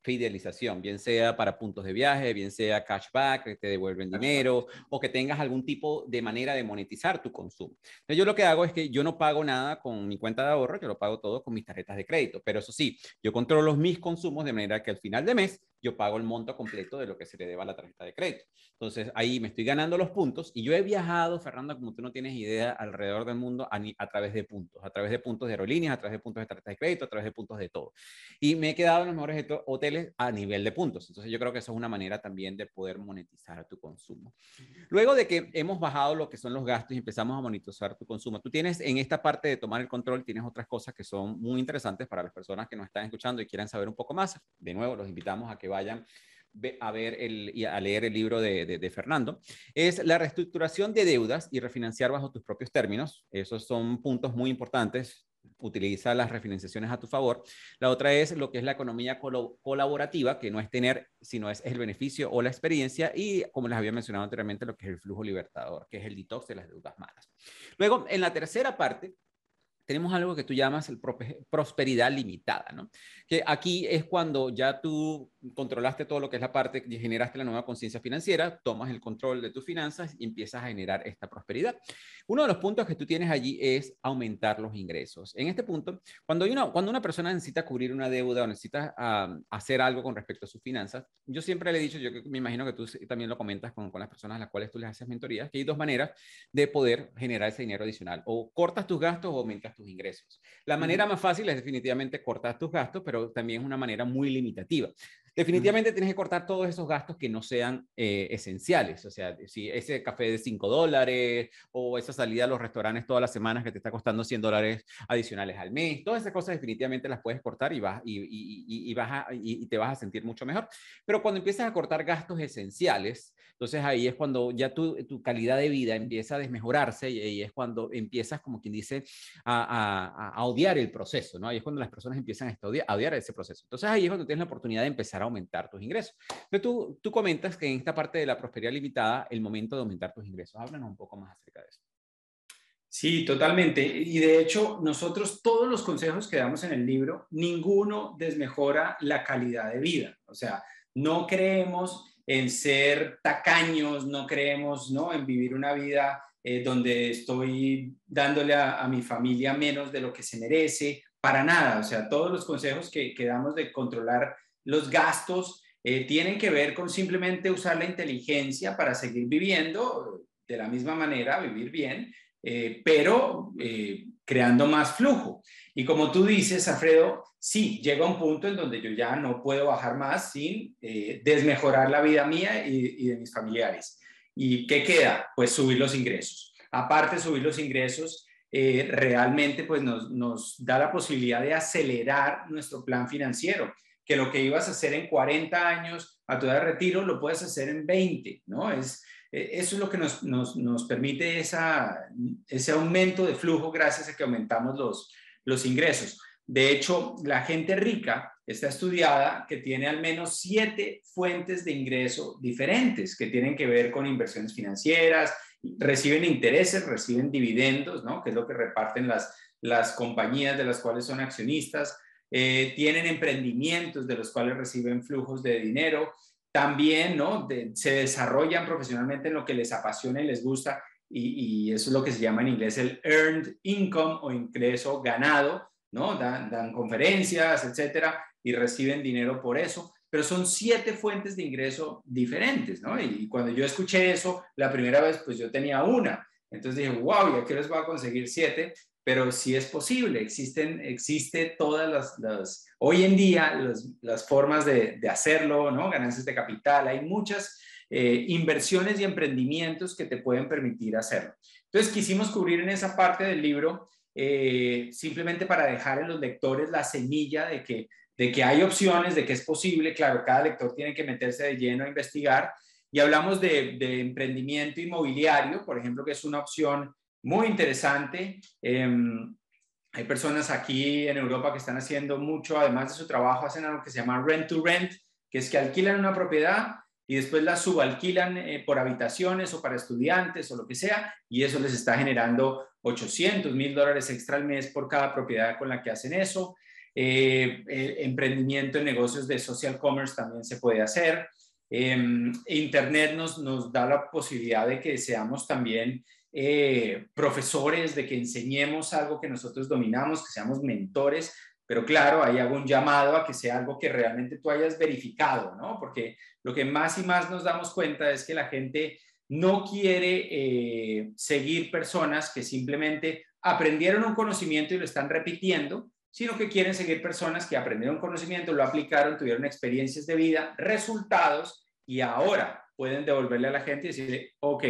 fidelización, bien sea para puntos de viaje, bien sea cashback, que te devuelven dinero o que tengas algún tipo de manera de monetizar tu consumo. Entonces yo lo que hago es que yo no pago nada con mi cuenta de ahorro, yo lo pago todo con mis tarjetas de crédito, pero eso sí, yo controlo mis consumos de manera que al final de mes yo pago el monto completo de lo que se le deba a la tarjeta de crédito. Entonces ahí me estoy ganando los puntos y yo he viajado, Fernanda, como tú no tienes idea, alrededor del mundo a, a, través de puntos, a través de puntos de aerolíneas, a través de puntos de tarjeta de crédito, a través de puntos de todo. Y me he quedado en los mejores hoteles a nivel de puntos. Entonces yo creo que eso es una manera también de poder monetizar tu consumo. Luego de que hemos bajado lo que son los gastos y empezamos a monetizar tu consumo, tú tienes en esta parte de tomar el control, tienes otras cosas que son muy interesantes para las personas que nos están escuchando y quieran saber un poco más. De nuevo, los invitamos a que vayan a ver el, y a leer el libro de, de, Fernando, es la reestructuración de deudas y refinanciar bajo tus propios términos. Esos son puntos muy importantes. Utiliza las refinanciaciones a tu favor. La otra es lo que es la economía colaborativa, que no es tener, sino es el beneficio o la experiencia. Y como les había mencionado anteriormente, lo que es el flujo libertador, que es el detox de las deudas malas. Luego, en la tercera parte, tenemos algo que tú llamas el prosperidad limitada, ¿no? Que aquí es cuando ya tú controlaste todo lo que es la parte, y generaste la nueva conciencia financiera, tomas el control de tus finanzas y empiezas a generar esta prosperidad. Uno de los puntos que tú tienes allí es aumentar los ingresos. En este punto, cuando, hay una, cuando una persona necesita cubrir una deuda o necesita hacer algo con respecto a sus finanzas, yo siempre le he dicho, yo me imagino que tú también lo comentas con, con las personas a las cuales tú les haces mentorías, que hay dos maneras de poder generar ese dinero adicional. O cortas tus gastos o aumentas tus ingresos. La manera más fácil es definitivamente cortar tus gastos, pero también es una manera muy limitativa. Definitivamente tienes que cortar todos esos gastos que no sean eh, esenciales. O sea, si ese café de 5 dólares o esa salida a los restaurantes todas las semanas que te está costando 100 dólares adicionales al mes, todas esas cosas definitivamente las puedes cortar y, vas, y, te vas a sentir mucho mejor. Pero cuando empiezas a cortar gastos esenciales, entonces ahí es cuando ya tu, calidad de vida empieza a desmejorarse y es cuando empiezas, como quien dice, a, a, odiar el proceso, ¿no? Ahí es cuando las personas empiezan a, odiar, a odiar ese proceso. Entonces ahí es cuando tienes la oportunidad de empezar a aumentar tus ingresos. Pero tú, tú comentas que en esta parte de la prosperidad limitada, el momento de aumentar tus ingresos. Háblanos un poco más acerca de eso. Sí, totalmente. Y de hecho, nosotros todos los consejos que damos en el libro, ninguno desmejora la calidad de vida. O sea, no creemos en ser tacaños, no creemos ¿no? en vivir una vida eh, donde estoy dándole a, mi familia menos de lo que se merece, para nada. O sea, todos los consejos que, que damos de controlar los gastos eh, tienen que ver con simplemente usar la inteligencia para seguir viviendo de la misma manera, vivir bien, eh, pero creando más flujo. Y como tú dices, Alfredo, sí, llega un punto en donde yo ya no puedo bajar más sin eh, desmejorar la vida mía y, de mis familiares. ¿Y qué queda? Pues subir los ingresos. Aparte subir los ingresos, eh, realmente pues nos, da la posibilidad de acelerar nuestro plan financiero, que lo que ibas a hacer en 40 años a tu edad de retiro lo puedes hacer en 20, ¿no? Es, eh, eso es lo que nos, nos, nos permite esa, ese aumento de flujo gracias a que aumentamos los, los ingresos. De hecho, la gente rica está estudiada que tiene al menos siete fuentes de ingreso diferentes que tienen que ver con inversiones financieras, reciben intereses, reciben dividendos, ¿no? que es lo que reparten las, las compañías de las cuales son accionistas, eh, tienen emprendimientos de los cuales reciben flujos de dinero, también ¿no? se desarrollan profesionalmente en lo que les apasiona y les gusta, y, y, eso es lo que se llama en inglés el earned income o ingreso ganado, ¿no? Dan, conferencias, etcétera, y reciben dinero por eso, pero son siete fuentes de ingreso diferentes, ¿no? Y, cuando yo escuché eso la primera vez, pues yo tenía una. Entonces dije, wow, ¿ya qué les voy a conseguir siete? Pero sí es posible, existen, existe todas las, las hoy en día las formas de, hacerlo. Ganancias de capital, hay muchas eh, inversiones y emprendimientos que te pueden permitir hacerlo. Entonces quisimos cubrir en esa parte del libro eh, simplemente para dejar en los lectores la semilla de que de que hay opciones, de que es posible. Claro, cada lector tiene que meterse de lleno a investigar. Y hablamos de, emprendimiento inmobiliario, por ejemplo, que es una opción muy interesante. Em, hay personas aquí en Europa que están haciendo mucho, además de su trabajo, hacen algo que se llama rent to rent, que es que alquilan una propiedad y después la subalquilan eh, por habitaciones o para estudiantes o lo que sea, y eso les está generando 800 mil dólares extra al mes por cada propiedad con la que hacen eso. Eh, emprendimiento en negocios de social commerce también se puede hacer. Em, Internet nos, nos da la posibilidad de que seamos también eh, profesores, de que enseñemos algo que nosotros dominamos, que seamos mentores, pero claro, ahí hago un llamado a que sea algo que realmente tú hayas verificado, ¿no? Porque lo que más y más nos damos cuenta es que la gente no quiere eh, seguir personas que simplemente aprendieron un conocimiento y lo están repitiendo, sino que quieren seguir personas que aprendieron conocimiento, lo aplicaron, tuvieron experiencias de vida, resultados y ahora pueden devolverle a la gente y decirle, ok,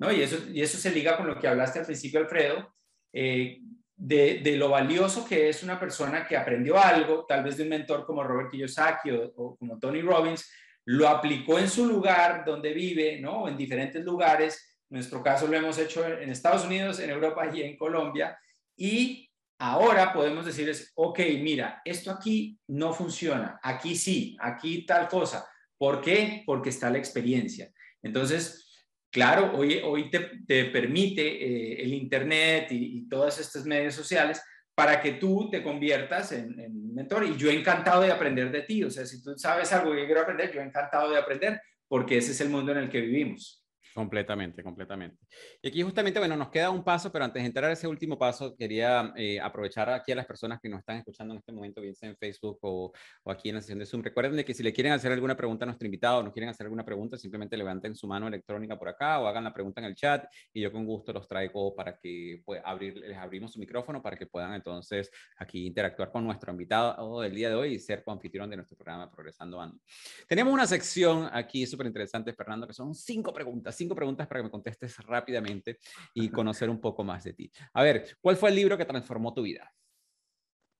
Y eso, y eso se liga con lo que hablaste al principio, Alfredo, eh, de, lo valioso que es una persona que aprendió algo, tal vez de un mentor como Robert Kiyosaki o, como Tony Robbins, lo aplicó en su lugar donde vive, ¿no? En diferentes lugares. En nuestro caso lo hemos hecho en Estados Unidos, en Europa y en Colombia. Y ahora podemos decirles, ok, mira, esto aquí no funciona, aquí sí, aquí tal cosa. ¿Por qué? Porque está la experiencia. Entonces, Claro, hoy, hoy te, permite eh, el Internet y, todos estos medios sociales para que tú te conviertas en, en, mentor. Y yo he encantado de aprender de ti. O sea, si tú sabes algo que quiero aprender, yo encantado de aprender porque ese es el mundo en el que vivimos. Completamente, completamente. Y aquí justamente, bueno, nos queda un paso, pero antes de entrar a ese último paso, quería eh, aprovechar aquí a las personas que nos están escuchando en este momento, bien sea en Facebook o, o, aquí en la sesión de Zoom. Recuerden de que si le quieren hacer alguna pregunta a nuestro invitado o nos quieren hacer alguna pregunta, simplemente levanten su mano electrónica por acá o hagan la pregunta en el chat y yo con gusto los traigo para que pues, abrir, les abrimos su micrófono para que puedan entonces aquí interactuar con nuestro invitado del día de hoy y ser anfitrión de nuestro programa Progresando Ando. Tenemos una sección aquí súper interesante, Fernando, que son cinco preguntas, preguntas para que me contestes rápidamente y conocer un poco más de ti. A ver, ¿cuál fue el libro que transformó tu vida?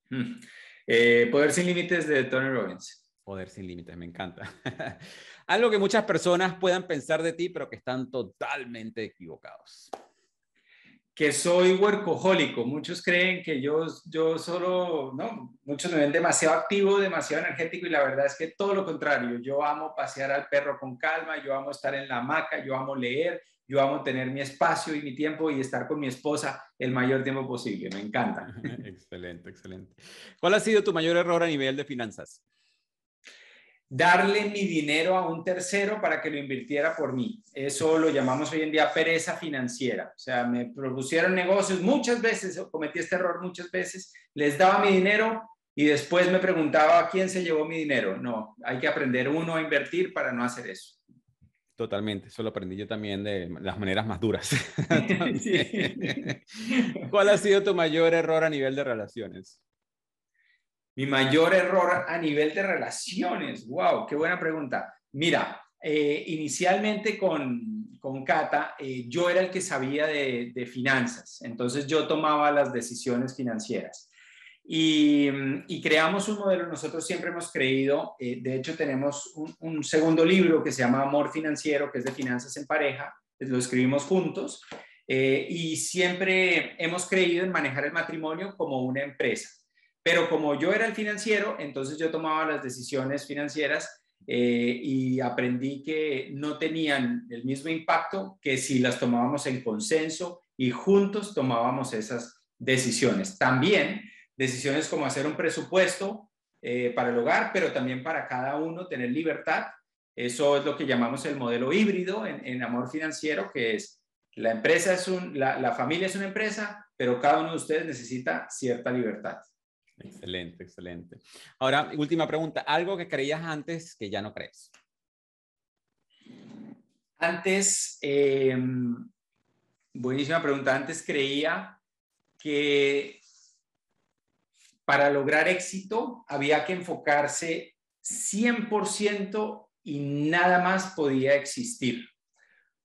Hmm. Eh, Poder sin límites de Tony Robbins. Poder sin límites, me encanta. Algo que muchas personas puedan pensar de ti, pero que están totalmente equivocados que soy huercojólico. Muchos creen que yo, yo solo, no, muchos me ven demasiado activo, demasiado energético y la verdad es que todo lo contrario. Yo amo pasear al perro con calma, yo amo estar en la hamaca, yo amo leer, yo amo tener mi espacio y mi tiempo y estar con mi esposa el mayor tiempo posible. Me encanta. excelente, excelente. ¿Cuál ha sido tu mayor error a nivel de finanzas? Darle mi dinero a un tercero para que lo invirtiera por mí. Eso lo llamamos hoy en día pereza financiera. O sea, me propusieron negocios muchas veces, cometí este error muchas veces, les daba mi dinero y después me preguntaba a quién se llevó mi dinero. No, hay que aprender uno a invertir para no hacer eso. Totalmente, eso lo aprendí yo también de las maneras más duras. ¿Cuál ha sido tu mayor error a nivel de relaciones? Mi mayor error a nivel de relaciones. Wow, qué buena pregunta. Mira, eh, inicialmente con, con Cata, eh, yo era el que sabía de, finanzas, entonces yo tomaba las decisiones financieras. Y, creamos un modelo, nosotros siempre hemos creído, eh, de hecho tenemos un, segundo libro que se llama Amor Financiero, que es de finanzas en pareja, lo escribimos juntos, y siempre hemos creído en manejar el matrimonio como una empresa. Pero como yo era el financiero, entonces yo tomaba las decisiones financieras eh, y aprendí que no tenían el mismo impacto que si las tomábamos en consenso y juntos tomábamos esas decisiones. También decisiones como hacer un presupuesto eh, para el hogar, pero también para cada uno tener libertad. Eso es lo que llamamos el modelo híbrido en, amor financiero, que es la empresa es un, la familia es una empresa, pero cada uno de ustedes necesita cierta libertad. Excelente, excelente. Ahora, última pregunta. ¿Algo que creías antes que ya no crees? Antes, eh, buenísima pregunta. Antes creía que para lograr éxito había que enfocarse 100% y nada más podía existir.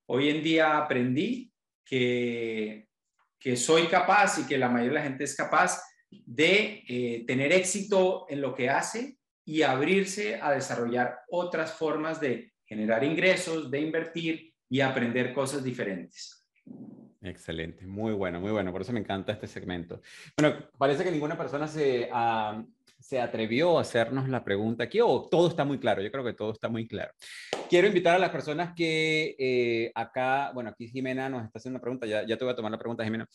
Hoy en día aprendí que, que soy capaz y que la mayoría de la gente es capaz de tener éxito en lo que hace y abrirse a desarrollar otras formas de generar ingresos, de invertir y aprender cosas diferentes. Excelente, muy bueno, muy bueno. Por eso me encanta este segmento. Bueno, parece que ninguna persona se, uh, se atrevió a hacernos la pregunta aquí, o todo está muy claro, yo creo que todo está muy claro. Quiero invitar a las personas que eh, acá, bueno, aquí Jimena nos está haciendo una pregunta, ya, ya te voy a tomar la pregunta, Jimena.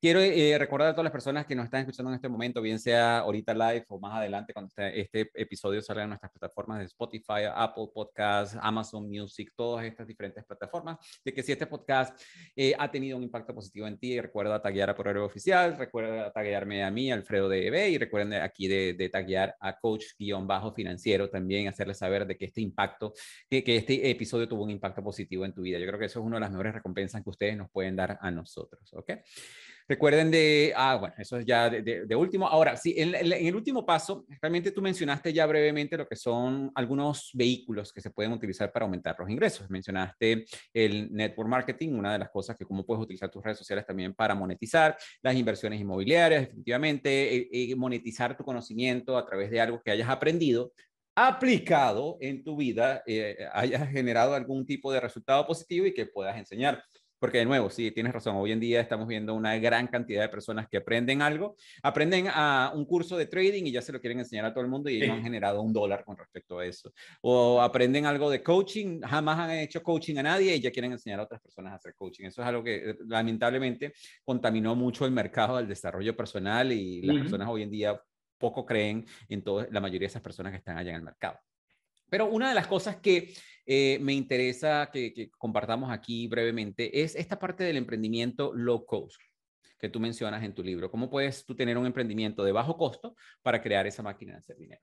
Quiero eh, recordar a todas las personas que nos están escuchando en este momento, bien sea ahorita live o más adelante cuando este, este episodio salga en nuestras plataformas de Spotify, Apple Podcasts, Amazon Music, todas estas diferentes plataformas, de que si este podcast eh, ha tenido un impacto positivo en ti, recuerda taguear a Correo Oficial, recuerda taguearme a mí, Alfredo de y recuerden aquí de, de guiar a coach-financiero también, hacerle saber de que este impacto, que, que este episodio tuvo un impacto positivo en tu vida. Yo creo que eso es una de las mejores recompensas que ustedes nos pueden dar a nosotros, ¿ok? Recuerden de, ah, bueno, eso es ya de, último. Ahora, sí, en, el último paso, realmente tú mencionaste ya brevemente lo que son algunos vehículos que se pueden utilizar para aumentar los ingresos. Mencionaste el network marketing, una de las cosas que cómo puedes utilizar tus redes sociales también para monetizar, las inversiones inmobiliarias, definitivamente, eh, eh, monetizar tu conocimiento a través de algo que hayas aprendido, aplicado en tu vida, eh, hayas generado algún tipo de resultado positivo y que puedas enseñar. Porque de nuevo, sí, tienes razón, hoy en día estamos viendo una gran cantidad de personas que aprenden algo, aprenden a un curso de trading y ya se lo quieren enseñar a todo el mundo y no han generado un dólar con respecto a eso. O aprenden algo de coaching, jamás han hecho coaching a nadie y ya quieren enseñar a otras personas a hacer coaching. Eso es algo que eh, lamentablemente contaminó mucho el mercado del desarrollo personal y las personas hoy en día poco creen en toda la mayoría de esas personas que están allá en el mercado. Pero una de las cosas que eh, me interesa que, compartamos aquí brevemente es esta parte del emprendimiento low cost que tú mencionas en tu libro. ¿Cómo puedes tú tener un emprendimiento de bajo costo para crear esa máquina de hacer dinero?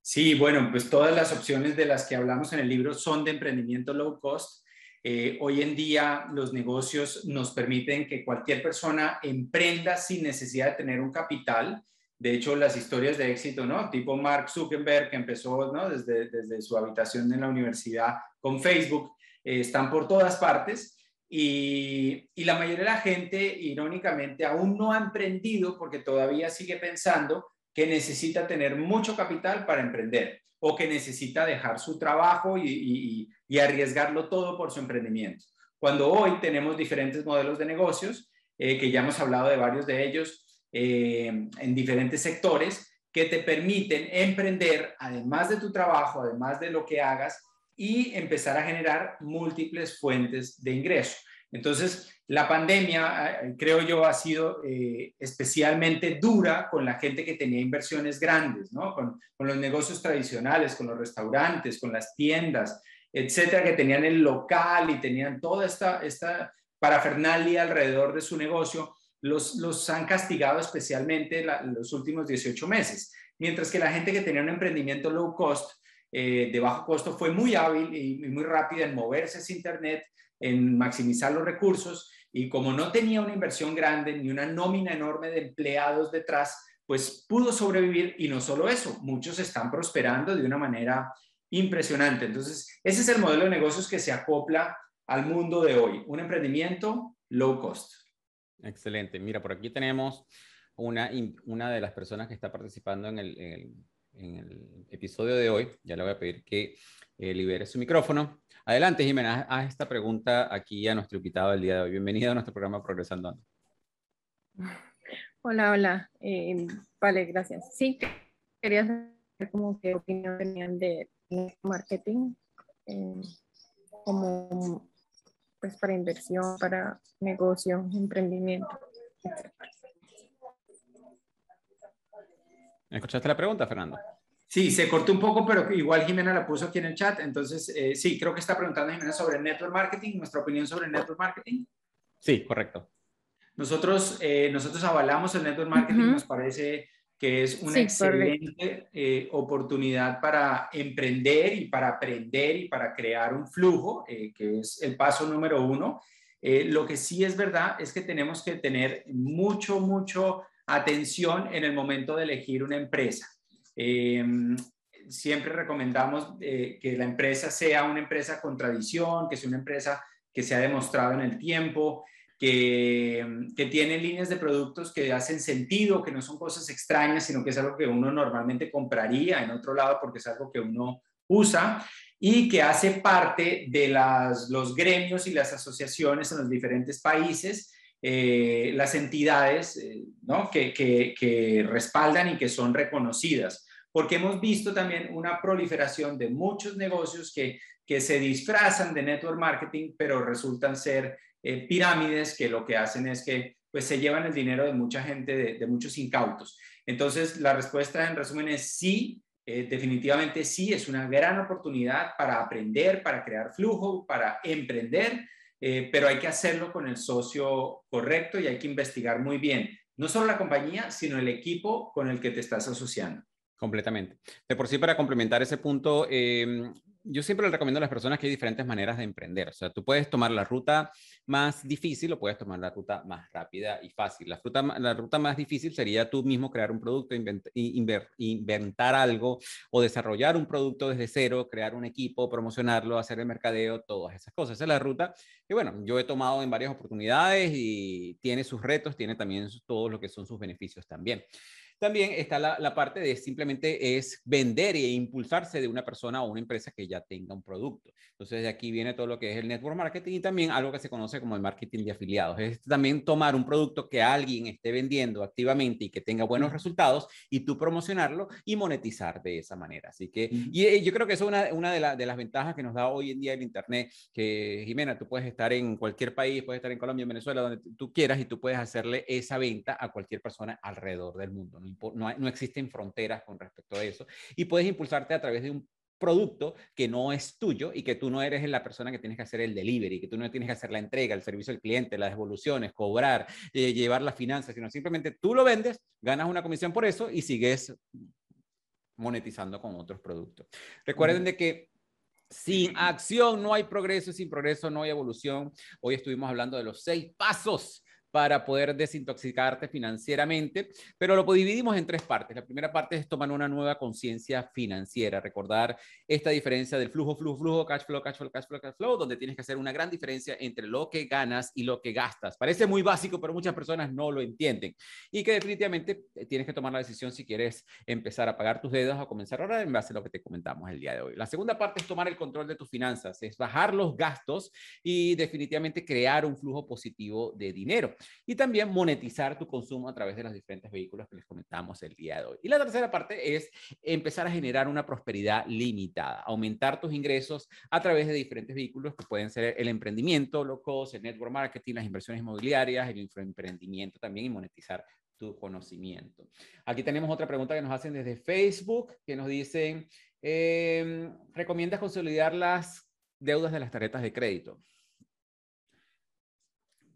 Sí, bueno, pues todas las opciones de las que hablamos en el libro son de emprendimiento low cost. Eh, hoy en día los negocios nos permiten que cualquier persona emprenda sin necesidad de tener un capital de hecho, las historias de éxito, ¿no? Tipo Mark Zuckerberg, que empezó, ¿no? Desde, su habitación en la universidad con Facebook, eh, están por todas partes. Y, la mayoría de la gente, irónicamente, aún no ha emprendido porque todavía sigue pensando que necesita tener mucho capital para emprender o que necesita dejar su trabajo y, y, arriesgarlo todo por su emprendimiento. Cuando hoy tenemos diferentes modelos de negocios, eh, que ya hemos hablado de varios de ellos, eh, en diferentes sectores que te permiten emprender, además de tu trabajo, además de lo que hagas, y empezar a generar múltiples fuentes de ingreso. Entonces, la pandemia, eh, creo yo, ha sido eh, especialmente dura con la gente que tenía inversiones grandes, ¿no? Con, los negocios tradicionales, con los restaurantes, con las tiendas, etcétera, que tenían el local y tenían toda esta, esta parafernalia alrededor de su negocio los, han castigado especialmente los últimos 18 meses, mientras que la gente que tenía un emprendimiento low cost, eh, de bajo costo, fue muy hábil y, muy rápida en moverse hacia Internet, en maximizar los recursos y como no tenía una inversión grande ni una nómina enorme de empleados detrás, pues pudo sobrevivir y no solo eso, muchos están prosperando de una manera impresionante. Entonces, ese es el modelo de negocios que se acopla al mundo de hoy, un emprendimiento low cost. Excelente. Mira, por aquí tenemos una, una de las personas que está participando en el, episodio de hoy. Ya le voy a pedir que eh, libere su micrófono. Adelante, Jimena, haz esta pregunta aquí a nuestro invitado del día de hoy. Bienvenido a nuestro programa Progresando. Hola, hola. Eh, vale, gracias. Sí, quería saber cómo qué opinión tenían de marketing eh, como pues para inversión, para negocio, emprendimiento, ¿Escuchaste la pregunta, Fernando? Sí, se cortó un poco, pero igual Jimena la puso aquí en el chat. Entonces, eh, sí, creo que está preguntando Jimena sobre network marketing, nuestra opinión sobre network marketing. Sí, correcto. Nosotros, eh, nosotros avalamos el network marketing, nos parece que es una excelente eh, oportunidad para emprender y para aprender y para crear un flujo, eh, que es el paso número uno. Eh, lo que sí es verdad es que tenemos que tener mucho, mucho atención en el momento de elegir una empresa. Em, siempre recomendamos que la empresa sea una empresa con tradición, que sea una empresa que se ha demostrado en el tiempo, que, que tiene líneas de productos que hacen sentido, que no son cosas extrañas, sino que es algo que uno normalmente compraría en otro lado porque es algo que uno usa y que hace parte de las, los gremios y las asociaciones en los diferentes países, eh, las entidades eh, ¿no? que, que, que respaldan y que son reconocidas porque hemos visto también una proliferación de muchos negocios que, que se disfrazan de network marketing, pero resultan ser eh, pirámides que lo que hacen es que pues se llevan el dinero de mucha gente, de, muchos incautos. Entonces, la respuesta en resumen es sí, eh, definitivamente sí, es una gran oportunidad para aprender, para crear flujo, para emprender, eh, pero hay que hacerlo con el socio correcto y hay que investigar muy bien, no solo la compañía, sino el equipo con el que te estás asociando. Completamente. De por sí, para complementar ese punto, em, yo siempre le recomiendo a las personas que hay diferentes maneras de emprender. O sea, tú puedes tomar la ruta más difícil o puedes tomar la ruta más rápida y fácil. La, ruta, la ruta más difícil sería tú mismo crear un producto, inventar algo o desarrollar un producto desde cero, crear un equipo, promocionarlo, hacer el mercadeo, todas esas cosas. Esa es la ruta que, bueno, yo he tomado en varias oportunidades y tiene sus retos, tiene también todo lo que son sus beneficios también. También está la, parte de simplemente es vender e impulsarse de una persona o una empresa que ya tenga un producto. Entonces, de aquí viene todo lo que es el network marketing y también algo que se conoce como el marketing de afiliados. Es también tomar un producto que alguien esté vendiendo activamente y que tenga buenos resultados y tú promocionarlo y monetizar de esa manera. Así que, y, eh, yo creo que eso es una, una de, de las ventajas que nos da hoy en día el Internet, que Jimena, tú puedes estar en cualquier país, puedes estar en Colombia, en Venezuela, donde tú quieras y tú puedes hacerle esa venta a cualquier persona alrededor del mundo no, existen fronteras con respecto a eso. Y puedes impulsarte a través de un producto que no es tuyo y que tú no eres la persona que tienes que hacer el delivery, que tú no tienes que hacer la entrega, el servicio al cliente, las devoluciones, cobrar, eh, llevar las finanzas, sino simplemente tú lo vendes, ganas una comisión por eso y sigues monetizando con otros productos. Recuerden de que sin acción no hay progreso, sin progreso no hay evolución. Hoy estuvimos hablando de los seis pasos para poder desintoxicarte financieramente, pero lo dividimos en tres partes. La primera parte es tomar una nueva conciencia financiera, recordar esta diferencia del flujo, flujo, flujo, cash flow, cash flow, cash flow, cash flow, donde tienes que hacer una gran diferencia entre lo que ganas y lo que gastas. Parece muy básico, pero muchas personas no lo entienden y que definitivamente eh, tienes que tomar la decisión si quieres empezar a pagar tus deudas o comenzar a ahorrar en base a lo que te comentamos el día de hoy. La segunda parte es tomar el control de tus finanzas, es bajar los gastos y definitivamente crear un flujo positivo de dinero y también monetizar tu consumo a través de los diferentes vehículos que les comentamos el día de hoy. Y la tercera parte es empezar a generar una prosperidad limitada, aumentar tus ingresos a través de diferentes vehículos que pueden ser el emprendimiento, locos, el network marketing, las inversiones inmobiliarias, el emprendimiento también y monetizar tu conocimiento. Aquí tenemos otra pregunta que nos hacen desde Facebook, que nos dicen, eh, ¿recomiendas consolidar las deudas de las tarjetas de crédito?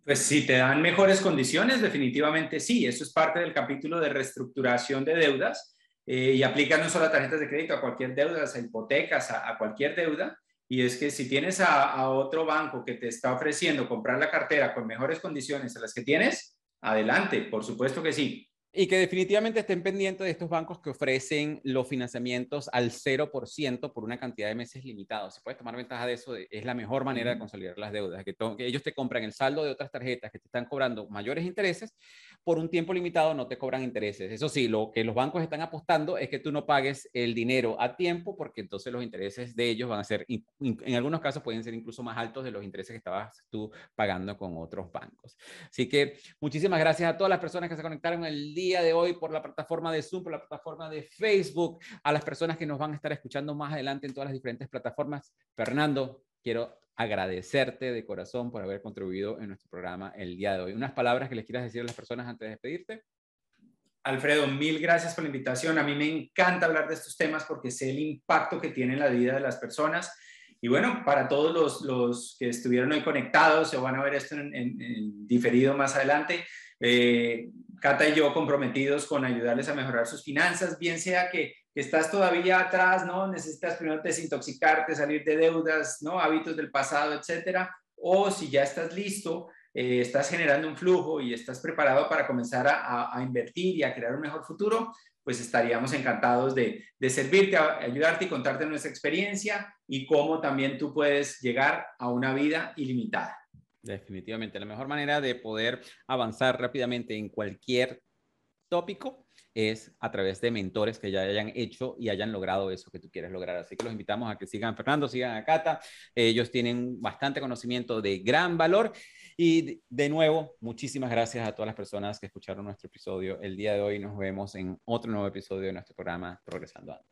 Pues si te dan mejores condiciones, definitivamente sí. Eso es parte del capítulo de reestructuración de deudas eh, y aplica no solo a tarjetas de crédito, a cualquier deuda, a hipotecas, a, cualquier deuda. Y es que si tienes a, a, otro banco que te está ofreciendo comprar la cartera con mejores condiciones a las que tienes, adelante, por supuesto que sí. Y que definitivamente estén pendientes de estos bancos que ofrecen los financiamientos al 0% por una cantidad de meses limitados. Si puedes tomar ventaja de eso, es la mejor manera de consolidar las deudas, que, que, ellos te compran el saldo de otras tarjetas que te están cobrando mayores intereses por un tiempo limitado no te cobran intereses. Eso sí, lo que los bancos están apostando es que tú no pagues el dinero a tiempo porque entonces los intereses de ellos van a ser, en algunos casos pueden ser incluso más altos de los intereses que estabas tú pagando con otros bancos. Así que muchísimas gracias a todas las personas que se conectaron el día de hoy por la plataforma de Zoom, por la plataforma de Facebook, a las personas que nos van a estar escuchando más adelante en todas las diferentes plataformas. Fernando, quiero agradecerte de corazón por haber contribuido en nuestro programa el día de hoy. Unas palabras que les quieras decir a las personas antes de despedirte. Alfredo, mil gracias por la invitación. A mí me encanta hablar de estos temas porque sé el impacto que tiene en la vida de las personas. Y bueno, para todos los, los que estuvieron hoy conectados o van a ver esto en, diferido más adelante, eh, Cata y yo comprometidos con ayudarles a mejorar sus finanzas, bien sea que estás todavía atrás, ¿no? Necesitas primero desintoxicarte, salir de deudas, ¿no? Hábitos del pasado, etcétera. O si ya estás listo, eh, estás generando un flujo y estás preparado para comenzar a, invertir y a crear un mejor futuro, pues estaríamos encantados de servirte, ayudarte y contarte nuestra experiencia y cómo también tú puedes llegar a una vida ilimitada. Definitivamente, la mejor manera de poder avanzar rápidamente en cualquier tópico es a través de mentores que ya hayan hecho y hayan logrado eso que tú quieres lograr. Así que los invitamos a que sigan Fernando, sigan a Cata. Ellos tienen bastante conocimiento de gran valor. Y de nuevo, muchísimas gracias a todas las personas que escucharon nuestro episodio el día de hoy. Nos vemos en otro nuevo episodio de nuestro programa Progresando Ando.